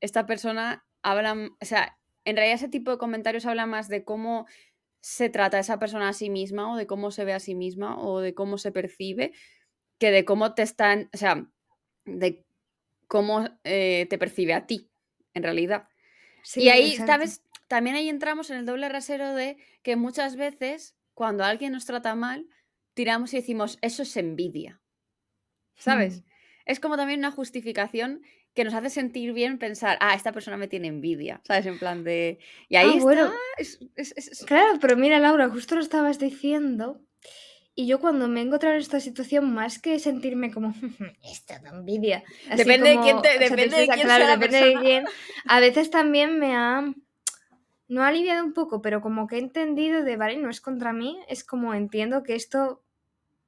A: esta persona habla, o sea, en realidad ese tipo de comentarios habla más de cómo se trata esa persona a sí misma o de cómo se ve a sí misma o de cómo se percibe que de cómo te están, o sea, de cómo eh, te percibe a ti, en realidad. y ahí, ¿sabes? También ahí entramos en el doble rasero de que muchas veces cuando alguien nos trata mal, tiramos y decimos, eso es envidia. ¿Sabes? Hmm. Es como también una justificación que nos hace sentir bien pensar, ah, esta persona me tiene envidia, ¿sabes? En plan de... Y ahí ah,
B: está... Claro, pero mira, Laura, justo lo estabas diciendo. Y yo cuando me he encontrado en esta situación, más que sentirme como, esta da envidia.
A: depende de quién te... Depende de quién claro, depende de quién.
B: A veces también me ha... No ha aliviado un poco, pero como que he entendido de, vale, no es contra mí, es como entiendo que esto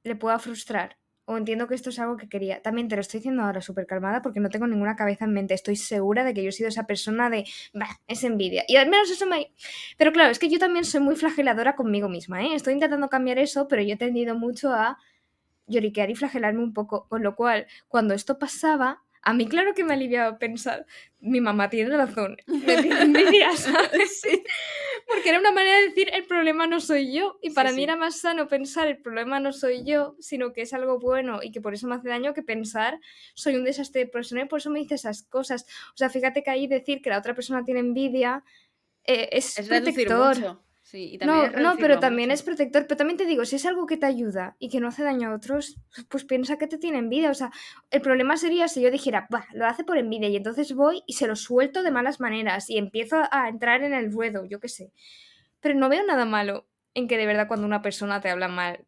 B: le pueda frustrar o entiendo que esto es algo que quería. También te lo estoy diciendo ahora súper calmada porque no tengo ninguna cabeza en mente. Estoy segura de que yo he sido esa persona de, bah, es envidia. Y al menos eso me... Pero claro, es que yo también soy muy flageladora conmigo misma, ¿eh? Estoy intentando cambiar eso, pero yo he tendido mucho a lloriquear y flagelarme un poco. Con lo cual, cuando esto pasaba, a mí claro que me aliviaba pensar, mi mamá tiene razón, me tiene envidia, ¿sabes? Sí. Porque era una manera de decir, el problema no soy yo. Y para mí era más sano pensar, el problema no soy yo, sino que es algo bueno y que por eso me hace daño que pensar, soy un desastre de persona y por eso me dice esas cosas. O sea, fíjate que ahí decir que la otra persona tiene envidia eh, es, es protector no, no, pero también es protector. Pero también te digo, si es algo que te ayuda y que no hace daño a otros, pues piensa que te tiene envidia. O sea, el problema sería si yo dijera, bah, lo hace por envidia y entonces voy y se lo suelto de malas maneras y empiezo a entrar en el ruedo, yo qué sé. Pero no veo nada malo en que de verdad cuando una persona te habla mal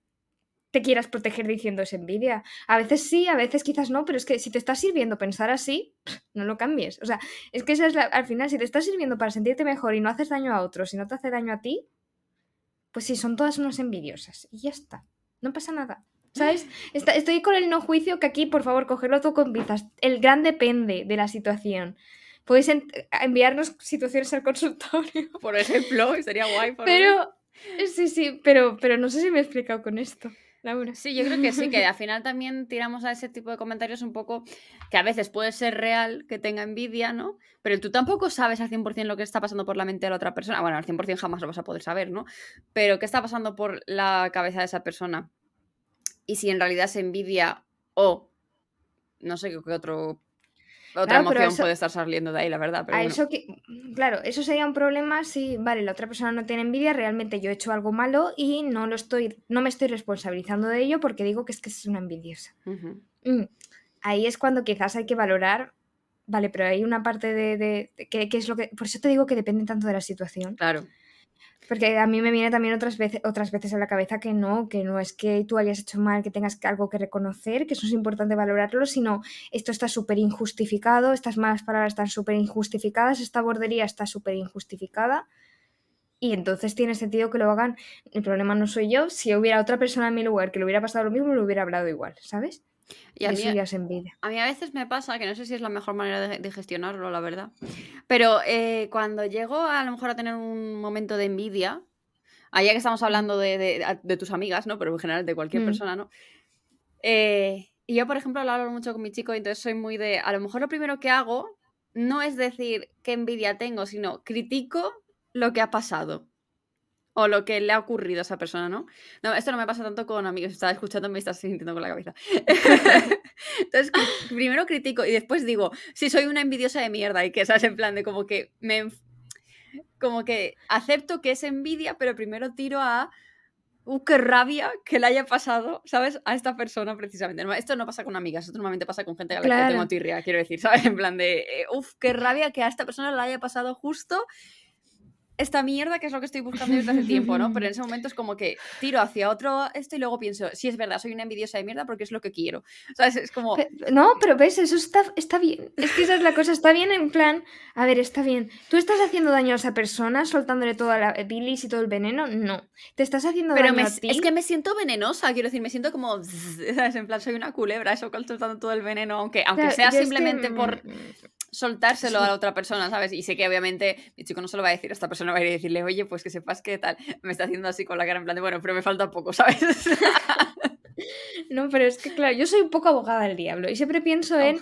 B: te quieras proteger diciendo es envidia. A veces sí, a veces quizás no, pero es que si te está sirviendo pensar así, no lo cambies. O sea, es que esa es la, al final, si te está sirviendo para sentirte mejor y no haces daño a otros y no te hace daño a ti, pues sí, son todas unas envidiosas. Y ya está. No pasa nada. ¿Sabes? estoy con el no juicio que aquí, por favor, cogerlo todo con pinzas. El gran depende de la situación. Podéis enviarnos situaciones al consultorio.
A: Por ejemplo, sería guay.
B: pero, sí, sí, pero, pero no sé si me he explicado con esto. Laura.
A: Sí, yo creo que sí, que al final también tiramos a ese tipo de comentarios un poco que a veces puede ser real, que tenga envidia, ¿no? Pero tú tampoco sabes al 100% lo que está pasando por la mente de la otra persona. Bueno, al 100% jamás lo vas a poder saber, ¿no? Pero qué está pasando por la cabeza de esa persona. Y si en realidad es envidia o no sé qué otro otra emoción puede estar saliendo de ahí, la verdad. Pero
B: eso que, claro, eso sería un problema si, vale, la otra persona no tiene envidia, realmente yo he hecho algo malo y no lo estoy, no me estoy responsabilizando de ello porque digo que es que es una envidiosa. Mm, ahí es cuando quizás hay que valorar, vale, pero hay una parte de, de, que, es lo que, por eso te digo que depende tanto de la situación.
A: Claro.
B: Porque a mí me viene también otras veces, otras veces a la cabeza que no, que no es que tú hayas hecho mal, que tengas algo que reconocer, que eso es importante valorarlo, sino esto está súper injustificado, estas malas palabras están súper injustificadas, esta bordería está súper injustificada. Y entonces tiene sentido que lo hagan. El problema no soy yo. Si hubiera otra persona en mi lugar que le hubiera pasado lo mismo, le hubiera hablado igual, ¿sabes?
A: Y a, mí, a mí a veces me pasa, que no sé si es la mejor manera de, gestionarlo, la verdad, pero eh, cuando llego a, lo mejor a tener un momento de envidia, allá que estamos hablando de, tus amigas, ¿no? Pero en general de cualquier mm. persona, ¿no? Eh, y yo, por ejemplo, lo hablo mucho con mi chico, y entonces soy muy de, a lo mejor lo primero que hago no es decir qué envidia tengo, sino critico lo que ha pasado o lo que le ha ocurrido a esa persona, ¿no? No, esto no me pasa tanto con amigos, estaba escuchando me estás sintiendo con la cabeza. Entonces, primero critico y después digo, si soy una envidiosa de mierda y que es en plan de como que me como que acepto que es envidia, pero primero tiro a uh, qué rabia que le haya pasado, ¿sabes? A esta persona precisamente. Esto no pasa con amigas, esto normalmente pasa con gente a la que tengo tirria, quiero decir, ¿sabes? En plan de, uff, qué rabia que a esta persona le haya pasado justo esta mierda que es lo que estoy buscando desde hace tiempo, ¿no? Pero en ese momento es como que tiro hacia otro esto y luego pienso, sí es verdad, soy una envidiosa de mierda porque es lo que quiero. ¿Sabes? Es como...
B: no, pero ves, eso está, está bien. Es que esa es la cosa, está bien en plan, a ver, está bien. ¿Tú estás haciendo daño a esa persona soltándole toda la bilis y todo el veneno? No. ¿Te estás haciendo
A: pero
B: daño a ti?
A: Es que me siento venenosa, quiero decir, me siento como... ¿sabes? En plan, soy una culebra, eso soltando todo el veneno, aunque, aunque sea simplemente por soltárselo a la otra persona, ¿sabes? Y sé que obviamente mi chico no se lo va a decir esta persona, va a ir a decirle, oye, pues que sepas que tal, me está haciendo así con la cara en plan de, bueno, pero me falta poco, ¿sabes?
B: no, pero es que claro, yo soy un poco abogada del diablo y siempre pienso en...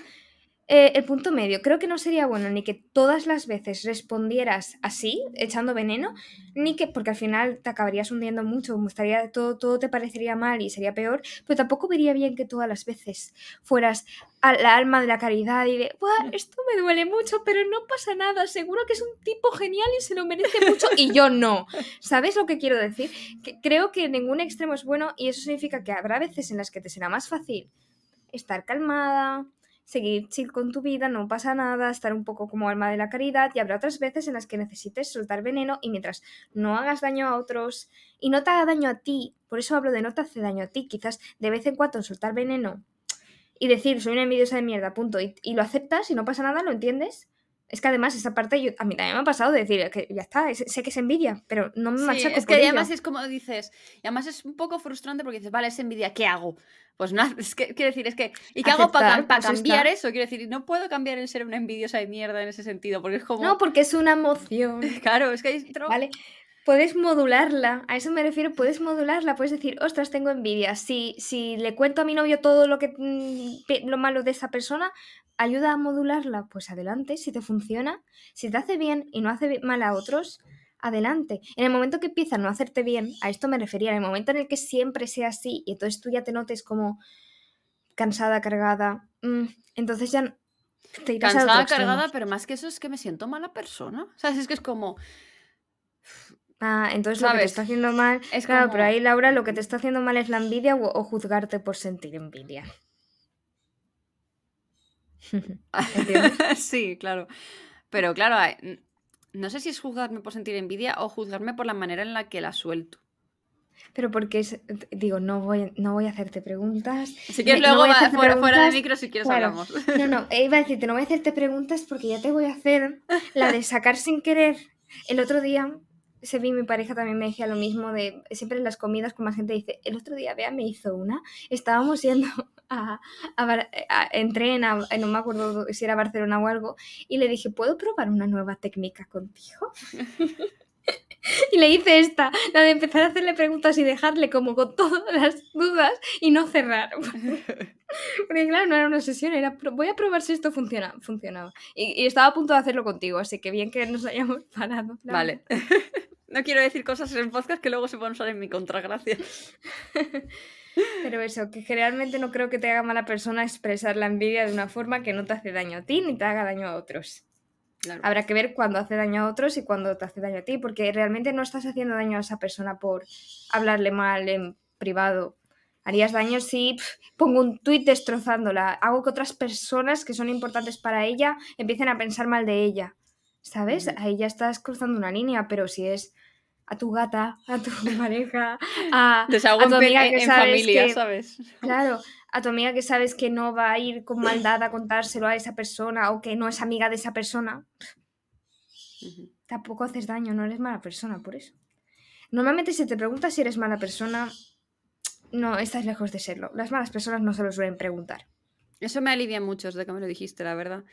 B: Eh, el punto medio, creo que no sería bueno ni que todas las veces respondieras así, echando veneno, ni que, porque al final te acabarías hundiendo mucho, estaría, todo, todo te parecería mal y sería peor, pero tampoco vería bien que todas las veces fueras al alma de la caridad y de, Buah, esto me duele mucho, pero no pasa nada, seguro que es un tipo genial y se lo merece mucho y yo no. ¿Sabes lo que quiero decir? Que creo que ningún extremo es bueno y eso significa que habrá veces en las que te será más fácil estar calmada, seguir chill con tu vida, no pasa nada, estar un poco como alma de la caridad y habrá otras veces en las que necesites soltar veneno y mientras no hagas daño a otros y no te haga daño a ti, por eso hablo de no te hace daño a ti, quizás de vez en cuando soltar veneno y decir soy una envidiosa de mierda, punto, y, lo aceptas y no pasa nada, lo entiendes. Es que además esa parte yo, a mí también me ha pasado de decir que ya está, sé que es envidia, pero no me
A: sí, Es que además es como dices, y además es un poco frustrante porque dices, vale, es envidia, ¿qué hago? Pues nada, es que quiero decir, es que, ¿y qué hago para, pues cambiar eso? Quiero decir, no puedo cambiar el ser una envidiosa de mierda en ese sentido, porque es como.
B: No, porque es una emoción.
A: claro, es que hay.
B: Vale. Puedes modularla, a eso me refiero, puedes modularla, puedes decir, ostras, tengo envidia. Si, si le cuento a mi novio todo lo que mm, lo malo de esa persona, ayuda a modularla, pues adelante, si te funciona, si te hace bien y no hace mal a otros, adelante. En el momento que empieza a no hacerte bien, a esto me refería, en el momento en el que siempre sea así y entonces tú ya te notes como cansada, cargada, mm, entonces ya
A: te irás Cansada, cargada, pero más que eso es que me siento mala persona. O sea, es que es como...
B: Ah, entonces lo que te está haciendo mal. Es claro, pero ahí, Laura, lo que te está haciendo mal es la envidia o, juzgarte por sentir envidia.
A: sí, claro. Pero claro, no sé si es juzgarme por sentir envidia o juzgarme por la manera en la que la suelto.
B: Pero porque es, digo, no voy, no voy a hacerte preguntas.
A: Si quieres luego fuera, fuera, de micro, si quieres hablamos.
B: No, no, iba a decirte, no voy a hacerte preguntas porque ya te voy a hacer la de sacar sin querer. El otro día se vi mi pareja también me decía lo mismo de siempre en las comidas con más gente dice el otro día vea me hizo una estábamos yendo a, a, entré en, no me acuerdo si era Barcelona o algo y le dije puedo probar una nueva técnica contigo y le hice esta la de empezar a hacerle preguntas y dejarle como con todas las dudas y no cerrar. Porque claro no era una sesión era voy a probar si esto funciona funcionaba. Y, y estaba a punto de hacerlo contigo así que bien que nos hayamos parado
A: vale. no quiero decir cosas en podcast que luego se puedan usar en mi contra, gracias.
B: Pero eso, que generalmente no creo que te haga mala persona expresar la envidia de una forma que no te hace daño a ti ni te haga daño a otros. Habrá que ver cuándo hace daño a otros y cuándo te hace daño a ti, porque realmente no estás haciendo daño a esa persona por hablarle mal en privado. Harías daño si pongo un tuit destrozándola, hago que otras personas que son importantes para ella empiecen a pensar mal de ella. ¿Sabes? Ahí ya estás cruzando una línea, pero si es a tu gata, a tu pareja, a, a tu amiga que sabes familia, ¿sabes? Claro, a tu amiga que sabes que no va a ir con maldad a contárselo a esa persona o que no es amiga de esa persona, tampoco haces daño, no eres mala persona por eso. Normalmente si te preguntas si eres mala persona, no, estás lejos de serlo. Las malas personas no se lo suelen preguntar.
A: Eso me alivia mucho desde que me lo dijiste, la verdad.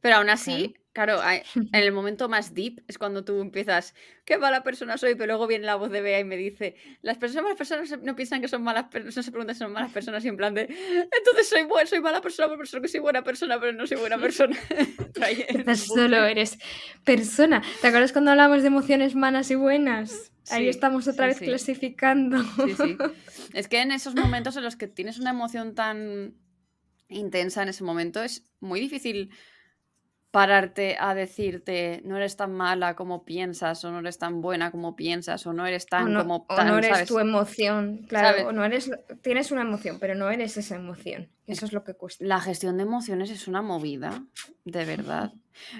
A: Pero aún así, claro, en el momento más deep es cuando tú empiezas, qué mala persona soy, pero luego viene la voz de Bea y me dice, las personas malas personas no piensan que son malas personas, no se preguntan si son malas personas y en plan de, entonces soy buena, soy mala persona, por eso que soy buena persona, pero no soy buena persona.
B: solo eres persona. ¿Te acuerdas cuando hablamos de emociones malas y buenas? Ahí estamos otra vez clasificando.
A: Sí, sí. Es que en esos momentos en los que tienes una emoción tan intensa en ese momento es muy difícil pararte a decirte no eres tan mala como piensas o no eres tan buena como piensas o no eres tan como
B: o no eres tu emoción claro o no eres tienes una emoción pero no eres esa emoción eso es lo que cuesta
A: la gestión de emociones es una movida de verdad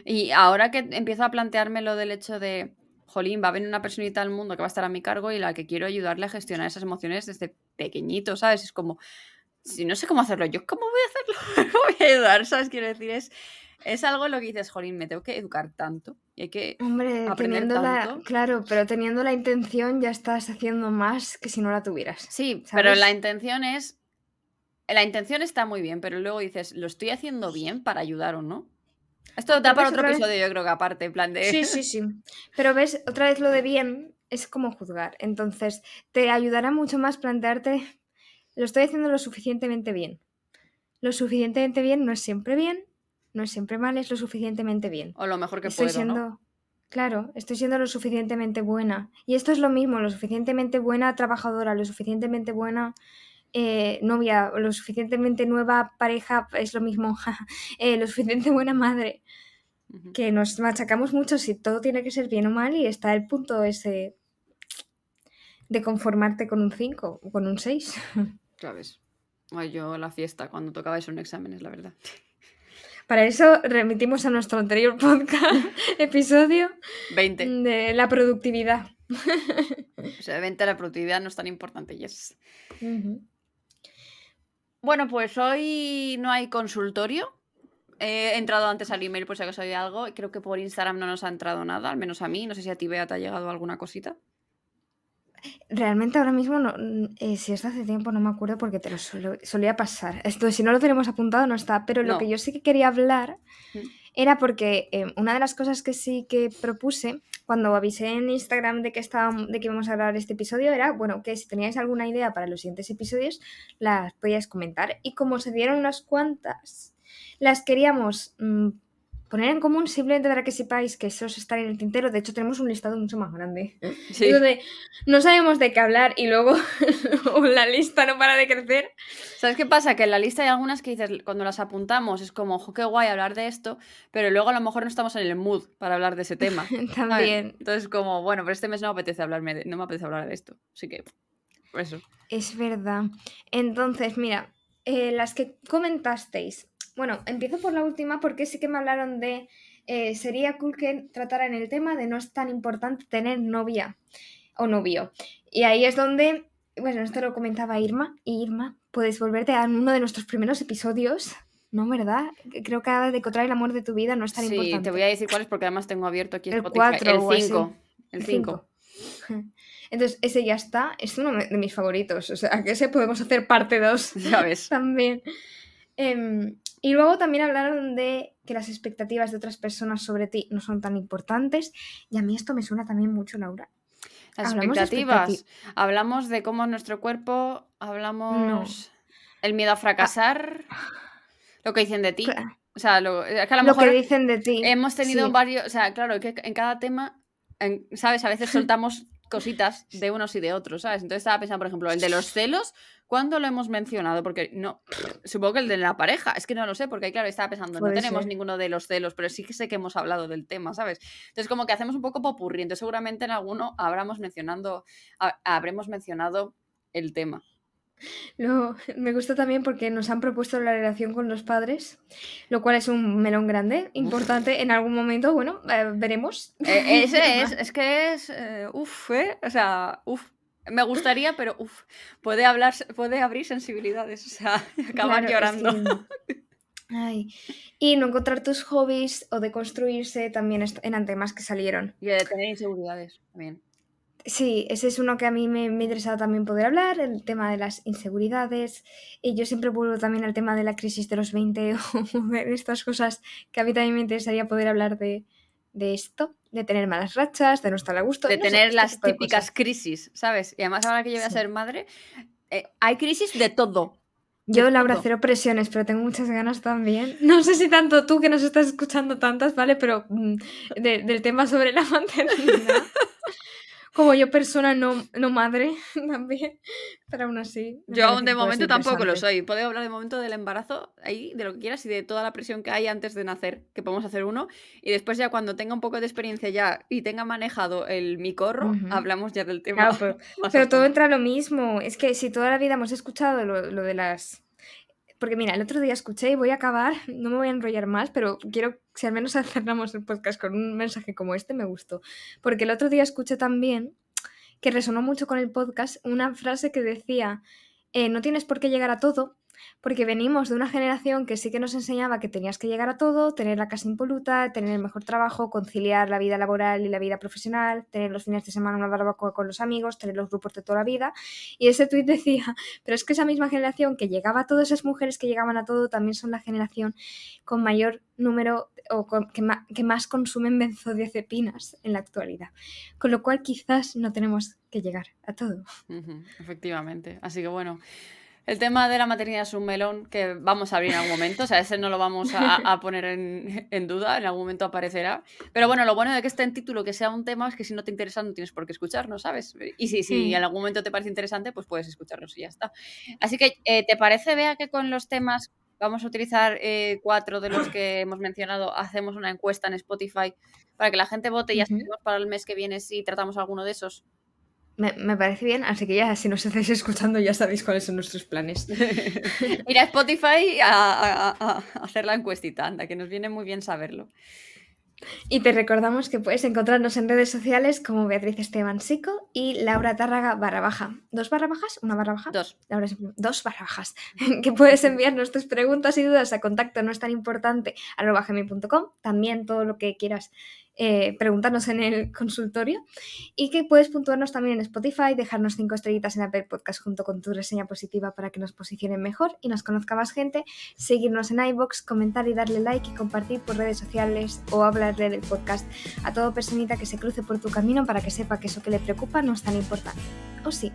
A: y ahora que empiezo a plantearme lo del hecho de jolín, va a venir una personita al mundo que va a estar a mi cargo y la que quiero ayudarle a gestionar esas emociones desde pequeñito, ¿sabes? Es como, si no sé cómo hacerlo yo, ¿cómo voy a hacerlo? ¿Cómo voy a ayudar? ¿Sabes? Quiero decir, es, es algo lo que dices, jolín, me tengo que educar tanto y hay que
B: Hombre, teniendo la, claro, pero teniendo la intención ya estás haciendo más que si no la tuvieras.
A: Sí, pero la intención es, la intención está muy bien, pero luego dices, ¿lo estoy haciendo bien para ayudar o no? Esto da para otro episodio, yo creo que aparte, en plan de...
B: Sí, sí, sí. Pero ves, otra vez lo de bien es como juzgar. Entonces, te ayudará mucho más plantearte, lo estoy haciendo lo suficientemente bien. Lo suficientemente bien no es siempre bien, no es siempre mal, es lo suficientemente bien.
A: O lo mejor que
B: estoy
A: puedo,
B: siendo, Claro, estoy siendo lo suficientemente buena. Y esto es lo mismo, lo suficientemente buena trabajadora, lo suficientemente buena eh, novia, lo suficientemente nueva pareja, es lo mismo, eh, lo suficientemente buena madre. Que nos machacamos mucho si todo tiene que ser bien o mal y está el punto ese de conformarte con un 5 o con un 6.
A: Sabes. yo la fiesta cuando tocaba eso en exámenes, la verdad.
B: Para eso remitimos a nuestro anterior podcast, episodio
A: 20.
B: de la productividad.
A: O sea, 20 la productividad no es tan importante, yes. Bueno, pues hoy no hay consultorio. He entrado antes al email por si acaso había algo. Creo que por Instagram no nos ha entrado nada, al menos a mí. No sé si a ti, Bea, te ha llegado alguna cosita.
B: Realmente ahora mismo, no, eh, si es hace tiempo, no me acuerdo porque te lo solía pasar. Esto, si no lo tenemos apuntado, no está. Pero lo que yo sí que quería hablar era porque eh, una de las cosas que sí que propuse cuando avisé en Instagram de que, estaba, de que íbamos a grabar este episodio era, bueno, que si teníais alguna idea para los siguientes episodios, las podíais comentar. Y como se dieron unas cuantas, las queríamos mm, poner en común simplemente para que sepáis que eso está en el tintero. De hecho, tenemos un listado mucho más grande. Sí. no sabemos de qué hablar y luego la lista no para de crecer.
A: ¿Sabes qué pasa? Que en la lista hay algunas que dices, cuando las apuntamos, es como, ojo, qué guay hablar de esto, pero luego a lo mejor no estamos en el mood para hablar de ese tema.
B: También.
A: Entonces, como, bueno, pero este mes no me apetece hablarme no me apetece hablar de esto. Así que, por eso.
B: Es verdad. Entonces, mira, eh, las que comentasteis bueno, empiezo por la última porque sí que me hablaron de. Eh, sería cool que trataran el tema de no es tan importante tener novia o novio. Y ahí es donde. Bueno, esto lo comentaba Irma. Y Irma, puedes volverte a uno de nuestros primeros episodios. ¿No, verdad? Creo que de encontrar el amor de tu vida no es tan importante.
A: Sí, te voy a decir cuáles porque además tengo abierto aquí
B: el 4
A: el 5. El 5.
B: Entonces, ese ya está. Es uno de mis favoritos. O sea, que ese podemos hacer parte 2.
A: Ya ves.
B: También. Em, y luego también hablaron de que las expectativas de otras personas sobre ti no son tan importantes. Y a mí esto me suena también mucho, Laura.
A: Las expectativas. Hablamos de cómo nuestro cuerpo, hablamos el miedo a fracasar, lo que dicen de ti. O sea, lo, que a lo, mejor
B: que dicen de ti.
A: Hemos tenido varios, o sea, claro, que en cada tema, ¿sabes? A veces soltamos cositas de unos y de otros, ¿sabes? Entonces estaba pensando, por ejemplo, el de los celos, ¿cuándo lo hemos mencionado? Porque no, supongo que el de la pareja, es que no lo sé, porque claro, estaba pensando, no tenemos ninguno de los celos, pero sí que sé que hemos hablado del tema, ¿sabes? Entonces como que hacemos un poco popurri, entonces seguramente en alguno habremos mencionando, habremos mencionado el tema.
B: Me gusta también porque nos han propuesto la relación con los padres, lo cual es un melón grande, importante en algún momento, bueno, eh, veremos.
A: Eh, ese es, es que es, eh, uff, ¿eh? O sea, uff. Me gustaría, pero uff, puede hablar, puede abrir sensibilidades, o sea, acabar llorando.
B: Ay. Y no encontrar tus hobbies o de construirse también eran temas que salieron.
A: Y de tener inseguridades también.
B: Sí, ese es uno que a mí me, me interesado también poder hablar, el tema de las inseguridades. Y yo siempre vuelvo también al tema de la crisis de los 20 o de estas cosas que a mí también me interesaría poder hablar de, esto, de tener malas rachas, de no estar a gusto.
A: De tener este las típicas crisis, ¿sabes? Y además ahora que yo voy a ser madre, eh, hay crisis de todo.
B: Yo, Laura, cero presiones, pero tengo muchas ganas también. No sé si tanto tú que nos estás escuchando tantas, ¿vale? Pero mm, del tema sobre la maternidad como yo persona no, no madre también, pero aún así.
A: Yo aún de momento tampoco lo soy. Puedo hablar de momento del embarazo, ahí, de lo que quieras y de toda la presión que hay antes de nacer, que podemos hacer uno. Y después ya cuando tenga un poco de experiencia ya y tenga manejado el mi corro, hablamos ya del tema.
B: pero, todo entra lo mismo. Es que si toda la vida hemos escuchado lo, lo de las porque mira, el otro día escuché y voy a acabar, no me voy a enrollar más, pero quiero, si al menos cerramos el podcast con un mensaje como este, me gustó. Porque el otro día escuché también, que resonó mucho con el podcast, una frase que decía, eh, no tienes por qué llegar a todo, porque venimos de una generación que sí que nos enseñaba que tenías que llegar a todo, tener la casa impoluta, tener el mejor trabajo, conciliar la vida laboral y la vida profesional, tener los fines de semana una barbacoa con los amigos, tener los grupos de toda la vida. Y ese tuit decía, pero es que esa misma generación que llegaba a todas esas mujeres que llegaban a todo también son la generación con mayor número o que, que más consumen benzodiazepinas en la actualidad. Con lo cual quizás no tenemos que llegar a todo.
A: efectivamente. Así que bueno. El tema de la maternidad es un melón que vamos a abrir en algún momento, o sea, ese no lo vamos a, poner en, duda, en algún momento aparecerá. Pero bueno, lo bueno de que esté en título, que sea un tema, es que si no te interesa no tienes por qué escucharnos, ¿sabes? Y si, si en algún momento te parece interesante, pues puedes escucharnos y ya está. Así que, eh, ¿te parece, Bea, que con los temas vamos a utilizar eh, cuatro de los que hemos mencionado, hacemos una encuesta en Spotify para que la gente vote y ya sabemos para el mes que viene si tratamos alguno de esos?
B: Me, parece bien, así que ya si nos estáis escuchando ya sabéis cuáles son nuestros planes.
A: Ir a Spotify a, hacer la encuestita, anda, que nos viene muy bien saberlo.
B: Y te recordamos que puedes encontrarnos en redes sociales como Beatriz Esteban Sico y Laura Tárraga barra baja. ¿Dos barra bajas? ¿Una barra baja?
A: Dos.
B: dos barra bajas. que puedes enviarnos tus preguntas y dudas a contacto no es tan importante arroba gmail.com. También todo lo que quieras eh, preguntarnos en el consultorio y que puedes puntuarnos también en Spotify, dejarnos cinco estrellitas en Apple Podcast junto con tu reseña positiva para que nos posicionen mejor y nos conozca más gente, seguirnos en iBox, comentar y darle like y compartir por redes sociales o hablarle del podcast a todo personita que se cruce por tu camino para que sepa que eso que le preocupa no es tan importante. ¿O sí?